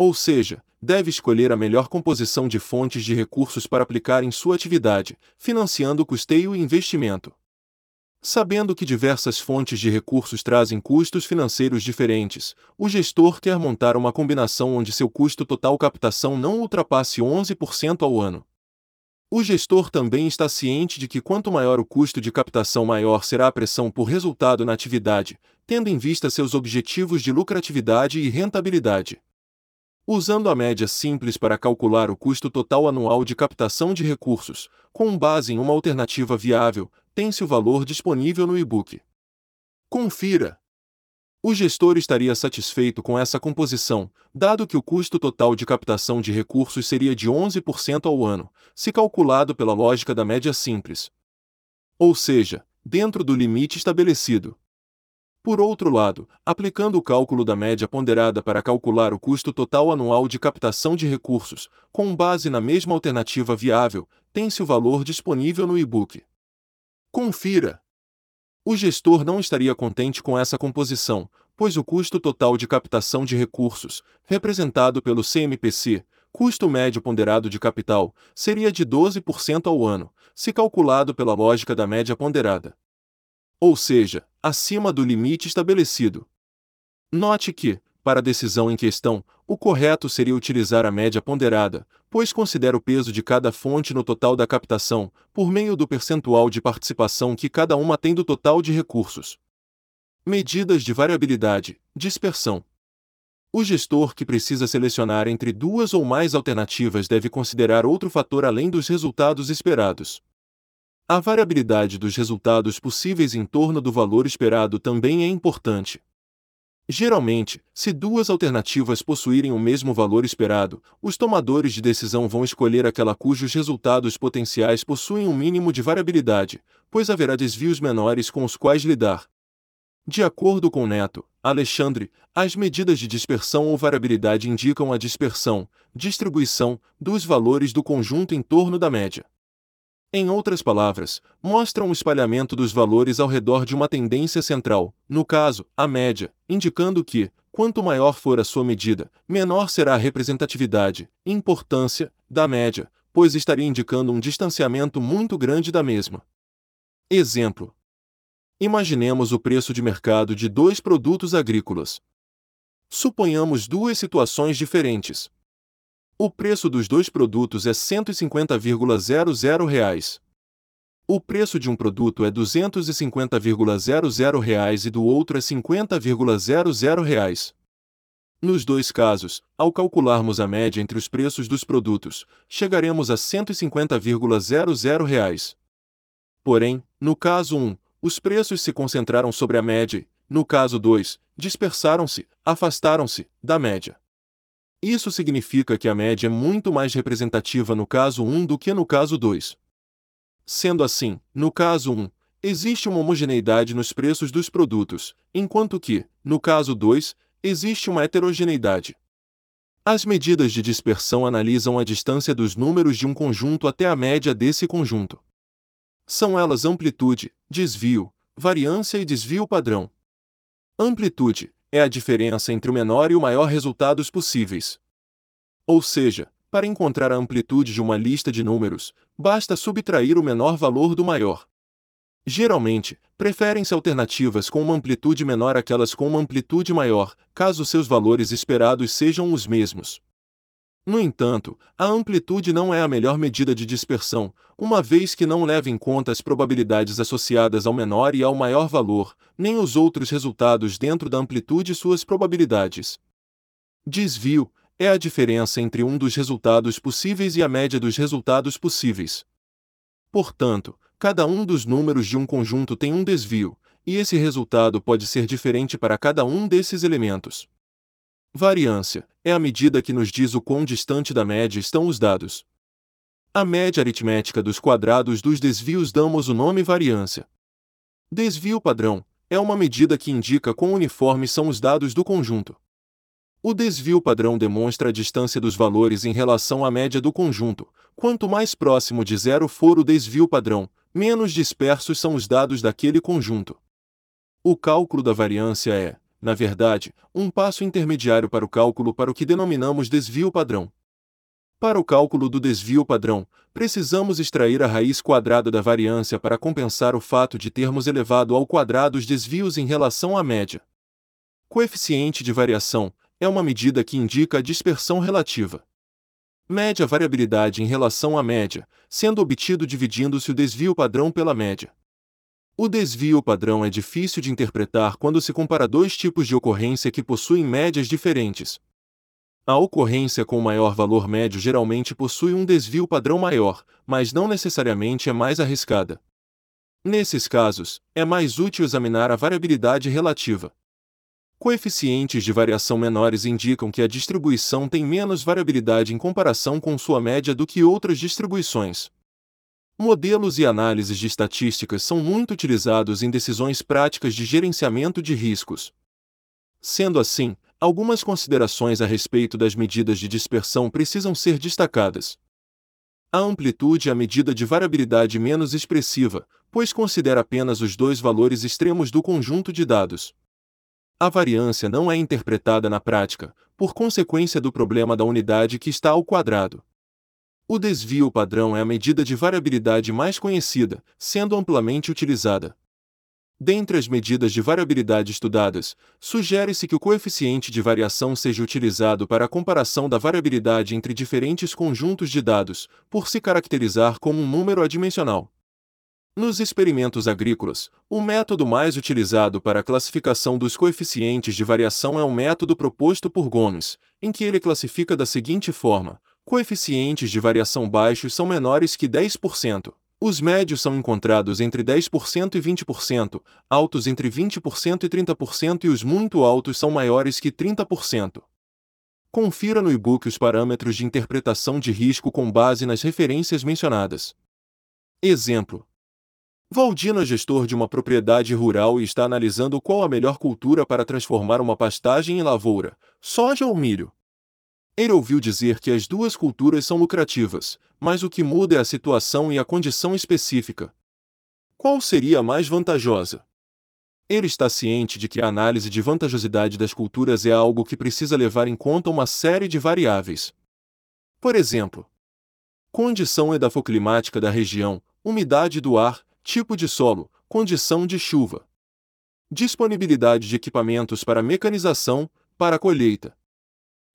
Ou seja, deve escolher a melhor composição de fontes de recursos para aplicar em sua atividade, financiando o custeio e investimento. Sabendo que diversas fontes de recursos trazem custos financeiros diferentes, o gestor quer montar uma combinação onde seu custo total captação não ultrapasse 11% ao ano. O gestor também está ciente de que quanto maior o custo de captação, maior será a pressão por resultado na atividade, tendo em vista seus objetivos de lucratividade e rentabilidade. Usando a média simples para calcular o custo total anual de captação de recursos, com base em uma alternativa viável, tem-se o valor disponível no e-book. Confira! O gestor estaria satisfeito com essa composição, dado que o custo total de captação de recursos seria de 11% ao ano, se calculado pela lógica da média simples. Ou seja, dentro do limite estabelecido. Por outro lado, aplicando o cálculo da média ponderada para calcular o custo total anual de captação de recursos, com base na mesma alternativa viável, tem-se o valor disponível no e-book. Confira! O gestor não estaria contente com essa composição, pois o custo total de captação de recursos, representado pelo CMPC, custo médio ponderado de capital, seria de 12% ao ano, se calculado pela lógica da média ponderada. Ou seja, acima do limite estabelecido. Note que, para a decisão em questão, o correto seria utilizar a média ponderada, pois considera o peso de cada fonte no total da captação, por meio do percentual de participação que cada uma tem do total de recursos. Medidas de variabilidade, dispersão. O gestor que precisa selecionar entre duas ou mais alternativas deve considerar outro fator além dos resultados esperados. A variabilidade dos resultados possíveis em torno do valor esperado também é importante. Geralmente, se duas alternativas possuírem o mesmo valor esperado, os tomadores de decisão vão escolher aquela cujos resultados potenciais possuem um mínimo de variabilidade, pois haverá desvios menores com os quais lidar. De acordo com Neto, Alexandre, as medidas de dispersão ou variabilidade indicam a dispersão, distribuição, dos valores do conjunto em torno da média. Em outras palavras, mostram o espalhamento dos valores ao redor de uma tendência central, no caso, a média, indicando que, quanto maior for a sua medida, menor será a representatividade, importância, da média, pois estaria indicando um distanciamento muito grande da mesma. Exemplo: Imaginemos o preço de mercado de dois produtos agrícolas. Suponhamos duas situações diferentes. O preço dos dois produtos é 150,00 reais. O preço de um produto é 250,00 reais e do outro é 50,00 reais. Nos dois casos, ao calcularmos a média entre os preços dos produtos, chegaremos a 150,00 reais. Porém, no caso 1, os preços se concentraram sobre a média, no caso 2, dispersaram-se, afastaram-se, da média. Isso significa que a média é muito mais representativa no caso 1 do que no caso 2. Sendo assim, no caso 1, existe uma homogeneidade nos preços dos produtos, enquanto que, no caso 2, existe uma heterogeneidade. As medidas de dispersão analisam a distância dos números de um conjunto até a média desse conjunto. São elas amplitude, desvio, variância e desvio padrão. Amplitude é a diferença entre o menor e o maior resultados possíveis. Ou seja, para encontrar a amplitude de uma lista de números, basta subtrair o menor valor do maior. Geralmente, preferem-se alternativas com uma amplitude menor àquelas com uma amplitude maior, caso seus valores esperados sejam os mesmos. No entanto, a amplitude não é a melhor medida de dispersão, uma vez que não leva em conta as probabilidades associadas ao menor e ao maior valor, nem os outros resultados dentro da amplitude e suas probabilidades. Desvio é a diferença entre um dos resultados possíveis e a média dos resultados possíveis. Portanto, cada um dos números de um conjunto tem um desvio, e esse resultado pode ser diferente para cada um desses elementos. Variância é a medida que nos diz o quão distante da média estão os dados. A média aritmética dos quadrados dos desvios damos o nome variância. Desvio padrão é uma medida que indica quão uniformes são os dados do conjunto. O desvio padrão demonstra a distância dos valores em relação à média do conjunto. Quanto mais próximo de zero for o desvio padrão, menos dispersos são os dados daquele conjunto. O cálculo da variância é, na verdade, um passo intermediário para o cálculo para o que denominamos desvio padrão. Para o cálculo do desvio padrão, precisamos extrair a raiz quadrada da variância para compensar o fato de termos elevado ao quadrado os desvios em relação à média. Coeficiente de variação é uma medida que indica a dispersão relativa. Média variabilidade em relação à média, sendo obtido dividindo-se o desvio padrão pela média. O desvio padrão é difícil de interpretar quando se compara dois tipos de ocorrência que possuem médias diferentes. A ocorrência com maior valor médio geralmente possui um desvio padrão maior, mas não necessariamente é mais arriscada. Nesses casos, é mais útil examinar a variabilidade relativa. Coeficientes de variação menores indicam que a distribuição tem menos variabilidade em comparação com sua média do que outras distribuições. Modelos e análises de estatísticas são muito utilizados em decisões práticas de gerenciamento de riscos. Sendo assim, algumas considerações a respeito das medidas de dispersão precisam ser destacadas. A amplitude é a medida de variabilidade menos expressiva, pois considera apenas os dois valores extremos do conjunto de dados. A variância não é interpretada na prática, por consequência do problema da unidade que está ao quadrado. O desvio padrão é a medida de variabilidade mais conhecida, sendo amplamente utilizada. Dentre as medidas de variabilidade estudadas, sugere-se que o coeficiente de variação seja utilizado para a comparação da variabilidade entre diferentes conjuntos de dados, por se caracterizar como um número adimensional. Nos experimentos agrícolas, o método mais utilizado para a classificação dos coeficientes de variação é o método proposto por Gomes, em que ele classifica da seguinte forma: coeficientes de variação baixos são menores que 10%. Os médios são encontrados entre 10% e 20%, altos entre 20% e 30% e os muito altos são maiores que 30%. Confira no e-book os parâmetros de interpretação de risco com base nas referências mencionadas. Exemplo: Valdino é gestor de uma propriedade rural e está analisando qual a melhor cultura para transformar uma pastagem em lavoura, soja ou milho. Ele ouviu dizer que as duas culturas são lucrativas, mas o que muda é a situação e a condição específica. Qual seria a mais vantajosa? Ele está ciente de que a análise de vantajosidade das culturas é algo que precisa levar em conta uma série de variáveis. Por exemplo, condição edafoclimática da região, umidade do ar, tipo de solo, condição de chuva, disponibilidade de equipamentos para mecanização, para colheita,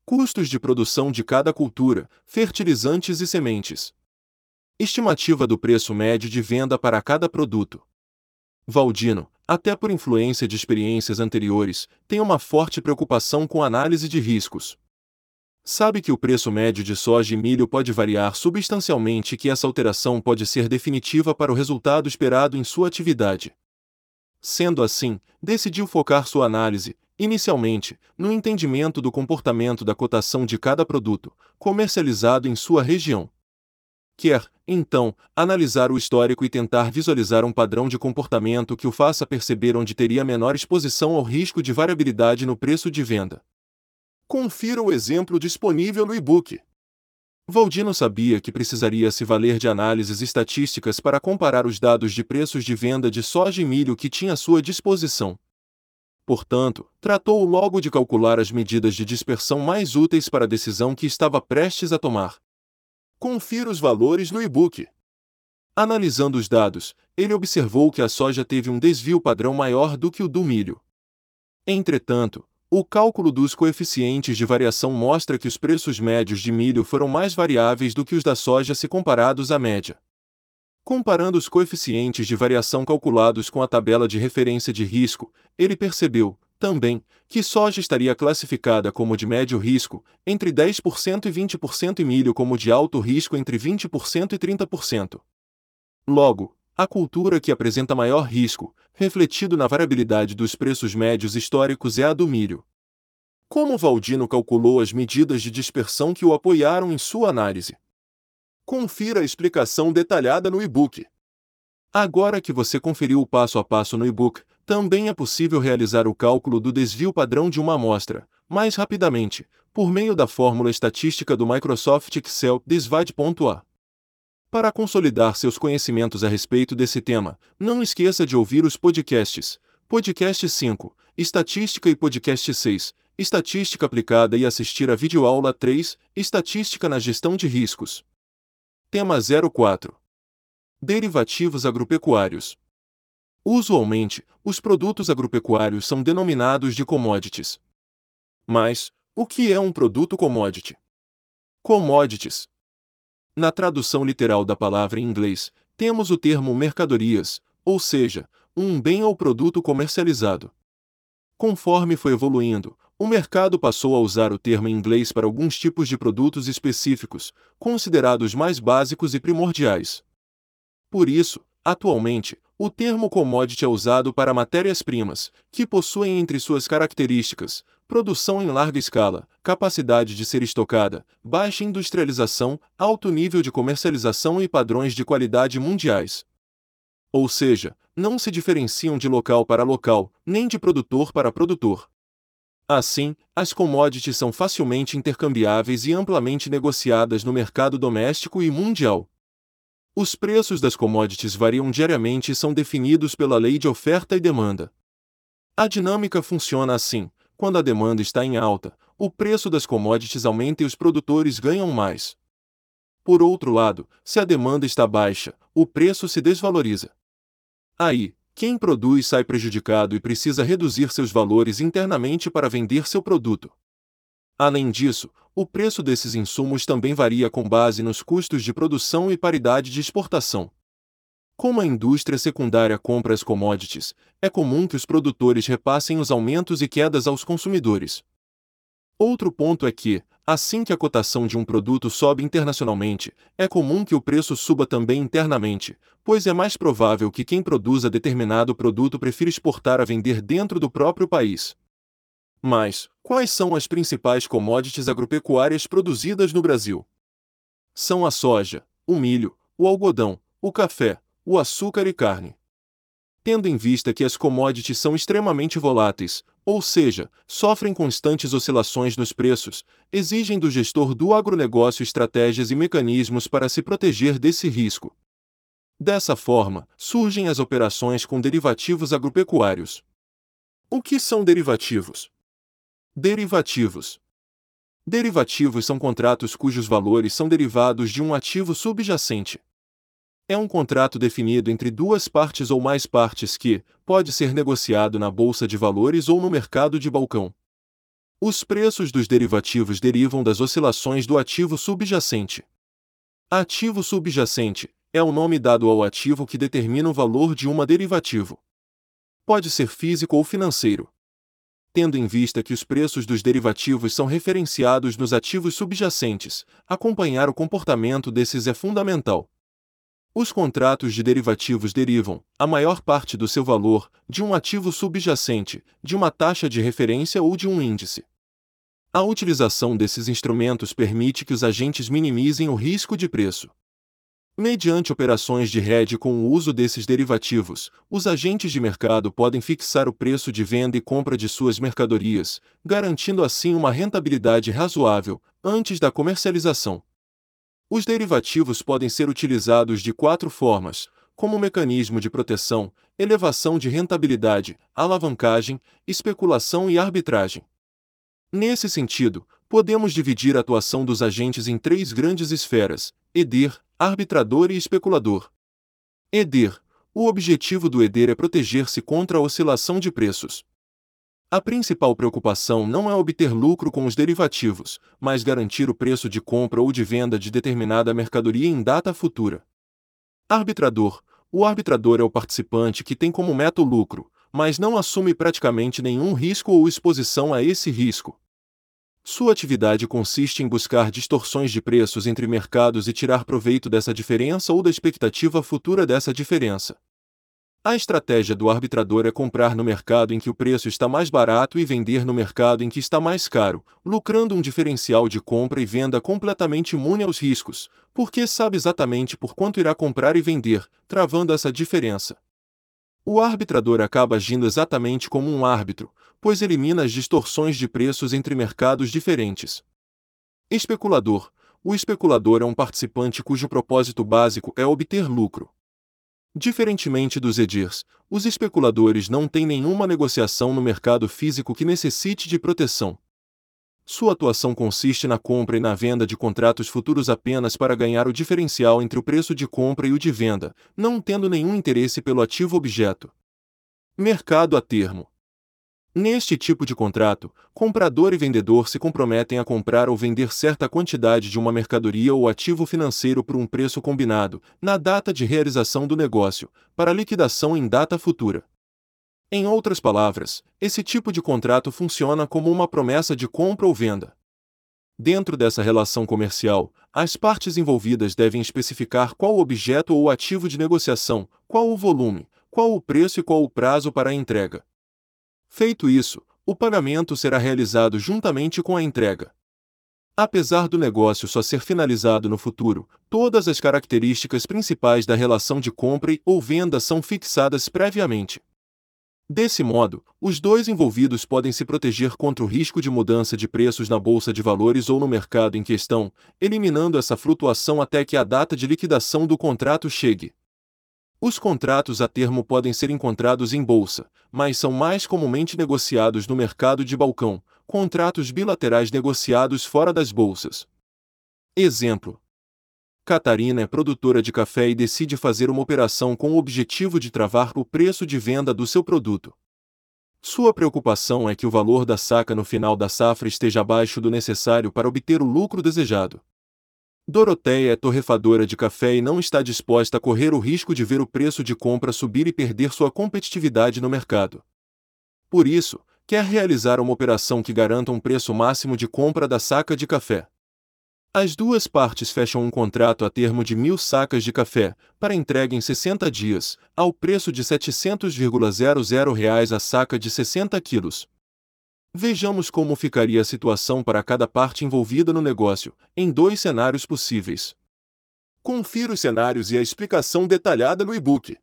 Custos de produção de cada cultura, fertilizantes e sementes. Estimativa do preço médio de venda para cada produto. Valdino, até por influência de experiências anteriores, tem uma forte preocupação com análise de riscos. Sabe que o preço médio de soja e milho pode variar substancialmente e que essa alteração pode ser definitiva para o resultado esperado em sua atividade. Sendo assim, decidiu focar sua análise, inicialmente, no entendimento do comportamento da cotação de cada produto, comercializado em sua região. Quer, então, analisar o histórico e tentar visualizar um padrão de comportamento que o faça perceber onde teria menor exposição ao risco de variabilidade no preço de venda. Confira o exemplo disponível no e-book. Valdino sabia que precisaria se valer de análises estatísticas para comparar os dados de preços de venda de soja e milho que tinha à sua disposição. Portanto, tratou logo de calcular as medidas de dispersão mais úteis para a decisão que estava prestes a tomar. Confira os valores no e-book. Analisando os dados, ele observou que a soja teve um desvio padrão maior do que o do milho. Entretanto, o cálculo dos coeficientes de variação mostra que os preços médios de milho foram mais variáveis do que os da soja se comparados à média. Comparando os coeficientes de variação calculados com a tabela de referência de risco, ele percebeu, também, que soja estaria classificada como de médio risco, entre 10% e 20% e milho como de alto risco entre 20% e 30%. Logo, a cultura que apresenta maior risco, refletido na variabilidade dos preços médios históricos, é a do milho. Como Valdino calculou as medidas de dispersão que o apoiaram em sua análise? Confira a explicação detalhada no e-book. Agora que você conferiu o passo a passo no e-book, também é possível realizar o cálculo do desvio padrão de uma amostra, mais rapidamente, por meio da fórmula estatística do Microsoft Excel Divide.a. Para consolidar seus conhecimentos a respeito desse tema, não esqueça de ouvir os podcasts. Podcast 5, Estatística e Podcast 6, Estatística aplicada e assistir a videoaula 3, Estatística na gestão de riscos. Tema 04. Derivativos agropecuários. Usualmente, os produtos agropecuários são denominados de commodities. Mas, o que é um produto commodity? Commodities. Na tradução literal da palavra em inglês, temos o termo mercadorias, ou seja, um bem ou produto comercializado. Conforme foi evoluindo, o mercado passou a usar o termo em inglês para alguns tipos de produtos específicos, considerados mais básicos e primordiais. Por isso, atualmente, o termo commodity é usado para matérias-primas, que possuem entre suas características produção em larga escala, capacidade de ser estocada, baixa industrialização, alto nível de comercialização e padrões de qualidade mundiais. Ou seja, não se diferenciam de local para local, nem de produtor para produtor. Assim, as commodities são facilmente intercambiáveis e amplamente negociadas no mercado doméstico e mundial. Os preços das commodities variam diariamente e são definidos pela lei de oferta e demanda. A dinâmica funciona assim: quando a demanda está em alta, o preço das commodities aumenta e os produtores ganham mais. Por outro lado, se a demanda está baixa, o preço se desvaloriza. Aí, quem produz sai prejudicado e precisa reduzir seus valores internamente para vender seu produto. Além disso, o preço desses insumos também varia com base nos custos de produção e paridade de exportação. Como a indústria secundária compra as commodities, é comum que os produtores repassem os aumentos e quedas aos consumidores. Outro ponto é que, assim que a cotação de um produto sobe internacionalmente, é comum que o preço suba também internamente, pois é mais provável que quem produza determinado produto prefira exportar a vender dentro do próprio país. Mas, quais são as principais commodities agropecuárias produzidas no Brasil? São a soja, o milho, o algodão, o café, o açúcar e carne. Tendo em vista que as commodities são extremamente voláteis, ou seja, sofrem constantes oscilações nos preços, exigem do gestor do agronegócio estratégias e mecanismos para se proteger desse risco. Dessa forma, surgem as operações com derivativos agropecuários. O que são derivativos? Derivativos. Derivativos são contratos cujos valores são derivados de um ativo subjacente. É um contrato definido entre duas partes ou mais partes que pode ser negociado na bolsa de valores ou no mercado de balcão. Os preços dos derivativos derivam das oscilações do ativo subjacente. Ativo subjacente é o nome dado ao ativo que determina o valor de uma derivativo. Pode ser físico ou financeiro. Tendo em vista que os preços dos derivativos são referenciados nos ativos subjacentes, acompanhar o comportamento desses é fundamental. Os contratos de derivativos derivam, a maior parte do seu valor, de um ativo subjacente, de uma taxa de referência ou de um índice. A utilização desses instrumentos permite que os agentes minimizem o risco de preço. Mediante operações de hedge com o uso desses derivativos, os agentes de mercado podem fixar o preço de venda e compra de suas mercadorias, garantindo assim uma rentabilidade razoável antes da comercialização. Os derivativos podem ser utilizados de quatro formas, como mecanismo de proteção, elevação de rentabilidade, alavancagem, especulação e arbitragem. Nesse sentido, podemos dividir a atuação dos agentes em três grandes esferas: EDER, arbitrador e especulador. EDER. O objetivo do EDER é proteger-se contra a oscilação de preços. A principal preocupação não é obter lucro com os derivativos, mas garantir o preço de compra ou de venda de determinada mercadoria em data futura. Arbitrador: O arbitrador é o participante que tem como meta o lucro, mas não assume praticamente nenhum risco ou exposição a esse risco. Sua atividade consiste em buscar distorções de preços entre mercados e tirar proveito dessa diferença ou da expectativa futura dessa diferença. A estratégia do arbitrador é comprar no mercado em que o preço está mais barato e vender no mercado em que está mais caro, lucrando um diferencial de compra e venda completamente imune aos riscos, porque sabe exatamente por quanto irá comprar e vender, travando essa diferença. O arbitrador acaba agindo exatamente como um árbitro, pois elimina as distorções de preços entre mercados diferentes. Especulador: O especulador é um participante cujo propósito básico é obter lucro. Diferentemente dos EDIRs, os especuladores não têm nenhuma negociação no mercado físico que necessite de proteção. Sua atuação consiste na compra e na venda de contratos futuros apenas para ganhar o diferencial entre o preço de compra e o de venda, não tendo nenhum interesse pelo ativo objeto. Mercado a termo. Neste tipo de contrato, comprador e vendedor se comprometem a comprar ou vender certa quantidade de uma mercadoria ou ativo financeiro por um preço combinado, na data de realização do negócio, para liquidação em data futura. Em outras palavras, esse tipo de contrato funciona como uma promessa de compra ou venda. Dentro dessa relação comercial, as partes envolvidas devem especificar qual o objeto ou ativo de negociação, qual o volume, qual o preço e qual o prazo para a entrega. Feito isso, o pagamento será realizado juntamente com a entrega. Apesar do negócio só ser finalizado no futuro, todas as características principais da relação de compra ou venda são fixadas previamente. Desse modo, os dois envolvidos podem se proteger contra o risco de mudança de preços na bolsa de valores ou no mercado em questão, eliminando essa flutuação até que a data de liquidação do contrato chegue. Os contratos a termo podem ser encontrados em bolsa, mas são mais comumente negociados no mercado de balcão, contratos bilaterais negociados fora das bolsas. Exemplo: Catarina é produtora de café e decide fazer uma operação com o objetivo de travar o preço de venda do seu produto. Sua preocupação é que o valor da saca no final da safra esteja abaixo do necessário para obter o lucro desejado. Doroteia é torrefadora de café e não está disposta a correr o risco de ver o preço de compra subir e perder sua competitividade no mercado. Por isso, quer realizar uma operação que garanta um preço máximo de compra da saca de café. As duas partes fecham um contrato a termo de mil sacas de café, para entrega em 60 dias, ao preço de 700,00 reais a saca de 60 quilos. Vejamos como ficaria a situação para cada parte envolvida no negócio, em dois cenários possíveis. Confira os cenários e a explicação detalhada no e-book.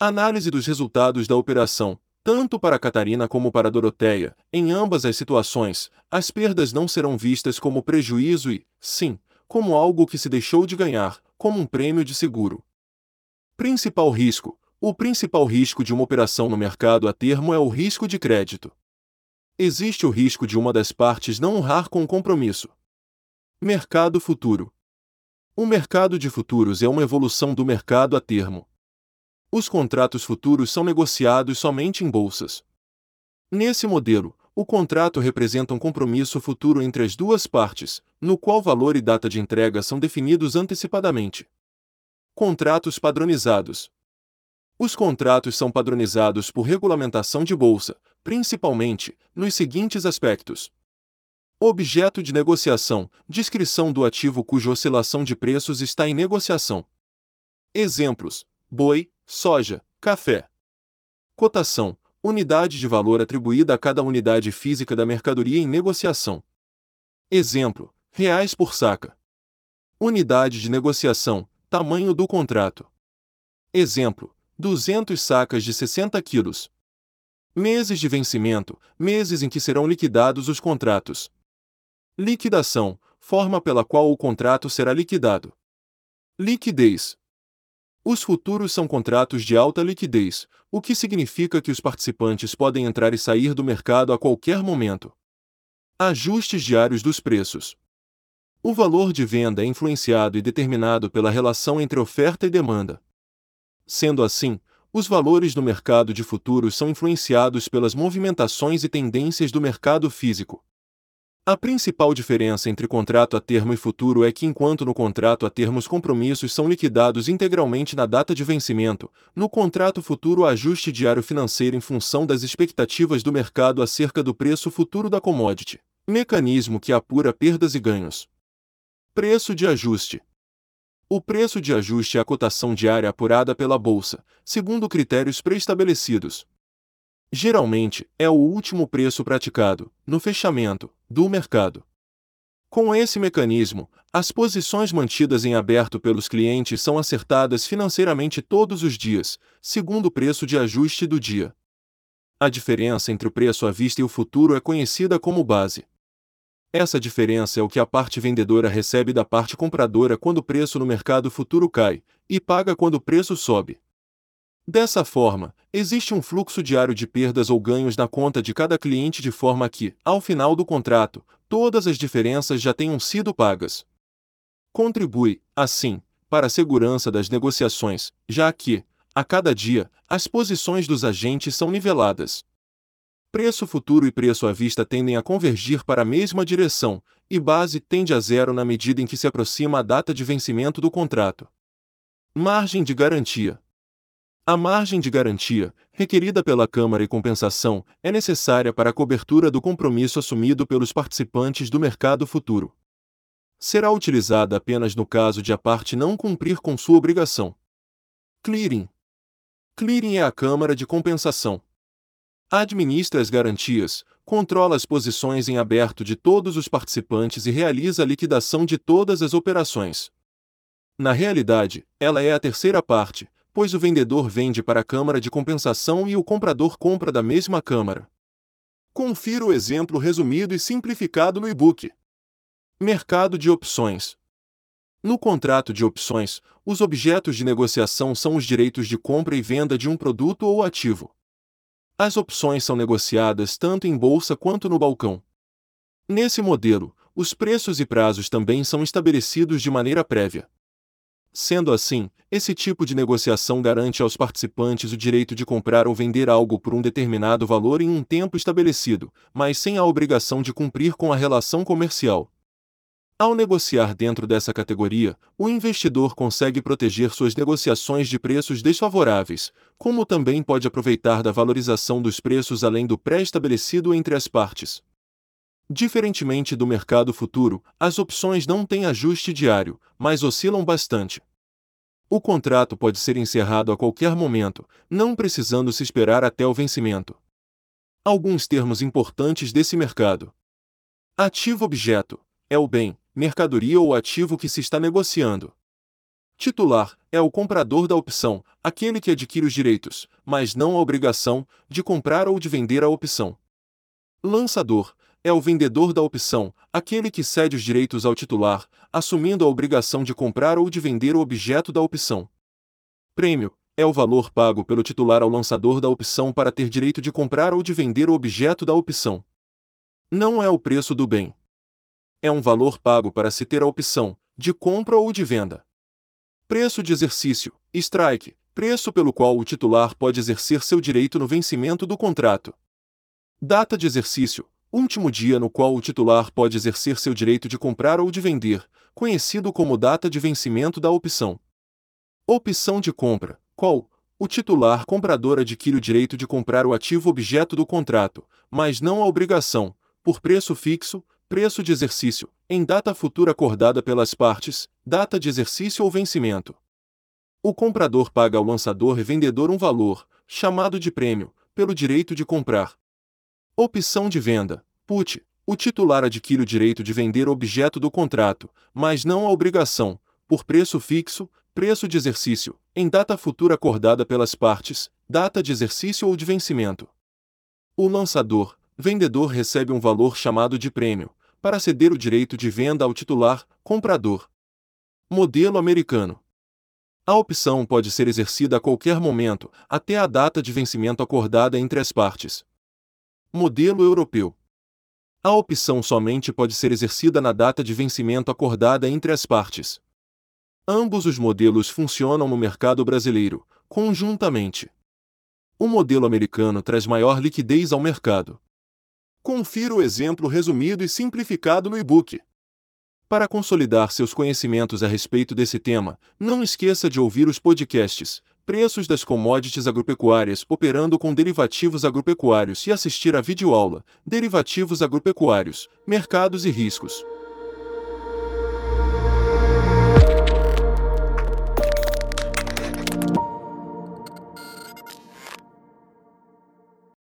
Análise dos resultados da operação, tanto para Catarina como para Doroteia, em ambas as situações, as perdas não serão vistas como prejuízo e, sim, como algo que se deixou de ganhar, como um prêmio de seguro. Principal risco: O principal risco de uma operação no mercado a termo é o risco de crédito. Existe o risco de uma das partes não honrar com o compromisso. Mercado futuro: O mercado de futuros é uma evolução do mercado a termo. Os contratos futuros são negociados somente em bolsas. Nesse modelo, o contrato representa um compromisso futuro entre as duas partes, no qual valor e data de entrega são definidos antecipadamente. Contratos padronizados. Os contratos são padronizados por regulamentação de bolsa, principalmente nos seguintes aspectos: objeto de negociação, descrição do ativo cuja oscilação de preços está em negociação. Exemplos: boi, soja, café. Cotação: unidade de valor atribuída a cada unidade física da mercadoria em negociação. Exemplo: reais por saca. Unidade de negociação: tamanho do contrato. Exemplo: 200 sacas de 60 quilos. Meses de vencimento: meses em que serão liquidados os contratos. Liquidação: forma pela qual o contrato será liquidado. Liquidez: os futuros são contratos de alta liquidez, o que significa que os participantes podem entrar e sair do mercado a qualquer momento. Ajustes diários dos preços. O valor de venda é influenciado e determinado pela relação entre oferta e demanda. Sendo assim, os valores do mercado de futuros são influenciados pelas movimentações e tendências do mercado físico. A principal diferença entre contrato a termo e futuro é que, enquanto no contrato a termo os compromissos são liquidados integralmente na data de vencimento, no contrato futuro há ajuste diário financeiro em função das expectativas do mercado acerca do preço futuro da commodity, mecanismo que apura perdas e ganhos. Preço de ajuste. O preço de ajuste é a cotação diária apurada pela bolsa, segundo critérios pré-estabelecidos, geralmente, é o último preço praticado, no fechamento, do mercado. Com esse mecanismo, as posições mantidas em aberto pelos clientes são acertadas financeiramente todos os dias, segundo o preço de ajuste do dia. A diferença entre o preço à vista e o futuro é conhecida como base. Essa diferença é o que a parte vendedora recebe da parte compradora quando o preço no mercado futuro cai, e paga quando o preço sobe. Dessa forma, existe um fluxo diário de perdas ou ganhos na conta de cada cliente de forma que, ao final do contrato, todas as diferenças já tenham sido pagas. Contribui, assim, para a segurança das negociações, já que, a cada dia, as posições dos agentes são niveladas. Preço futuro e preço à vista tendem a convergir para a mesma direção, e base tende a zero na medida em que se aproxima a data de vencimento do contrato. Margem de garantia. A margem de garantia, requerida pela Câmara e compensação, é necessária para a cobertura do compromisso assumido pelos participantes do mercado futuro. Será utilizada apenas no caso de a parte não cumprir com sua obrigação. Clearing. Clearing é a Câmara de compensação. Administra as garantias, controla as posições em aberto de todos os participantes e realiza a liquidação de todas as operações. Na realidade, ela é a terceira parte, pois o vendedor vende para a câmara de compensação e o comprador compra da mesma câmara. Confira o exemplo resumido e simplificado no e-book. Mercado de opções. No contrato de opções, os objetos de negociação são os direitos de compra e venda de um produto ou ativo. As opções são negociadas tanto em bolsa quanto no balcão. Nesse modelo, os preços e prazos também são estabelecidos de maneira prévia. Sendo assim, esse tipo de negociação garante aos participantes o direito de comprar ou vender algo por um determinado valor em um tempo estabelecido, mas sem a obrigação de cumprir com a relação comercial. Ao negociar dentro dessa categoria, o investidor consegue proteger suas negociações de preços desfavoráveis, como também pode aproveitar da valorização dos preços além do pré-estabelecido entre as partes. Diferentemente do mercado futuro, as opções não têm ajuste diário, mas oscilam bastante. O contrato pode ser encerrado a qualquer momento, não precisando se esperar até o vencimento. Alguns termos importantes desse mercado: Ativo objeto é o bem, mercadoria ou ativo que se está negociando. Titular é o comprador da opção, aquele que adquire os direitos, mas não a obrigação, de comprar ou de vender a opção. Lançador é o vendedor da opção, aquele que cede os direitos ao titular, assumindo a obrigação de comprar ou de vender o objeto da opção. Prêmio é o valor pago pelo titular ao lançador da opção para ter direito de comprar ou de vender o objeto da opção. Não é o preço do bem. É um valor pago para se ter a opção de compra ou de venda. Preço de exercício, strike, preço pelo qual o titular pode exercer seu direito no vencimento do contrato. Data de exercício, último dia no qual o titular pode exercer seu direito de comprar ou de vender, conhecido como data de vencimento da opção. Opção de compra, qual o titular comprador adquire o direito de comprar o ativo objeto do contrato, mas não a obrigação, por preço fixo, preço de exercício, em data futura acordada pelas partes, data de exercício ou vencimento. O comprador paga ao lançador e vendedor um valor, chamado de prêmio, pelo direito de comprar, Opção de venda. Put. O titular adquire o direito de vender objeto do contrato, mas não a obrigação, por preço fixo, preço de exercício, em data futura acordada pelas partes, data de exercício ou de vencimento. O lançador, vendedor recebe um valor chamado de prêmio, para ceder o direito de venda ao titular, comprador. Modelo americano. A opção pode ser exercida a qualquer momento, até a data de vencimento acordada entre as partes. Modelo europeu. A opção somente pode ser exercida na data de vencimento acordada entre as partes. Ambos os modelos funcionam no mercado brasileiro, conjuntamente. O modelo americano traz maior liquidez ao mercado. Confira o exemplo resumido e simplificado no e-book. Para consolidar seus conhecimentos a respeito desse tema, não esqueça de ouvir os podcasts Preços das commodities agropecuárias operando com derivativos agropecuários e assistir à videoaula Derivativos agropecuários, Mercados e Riscos.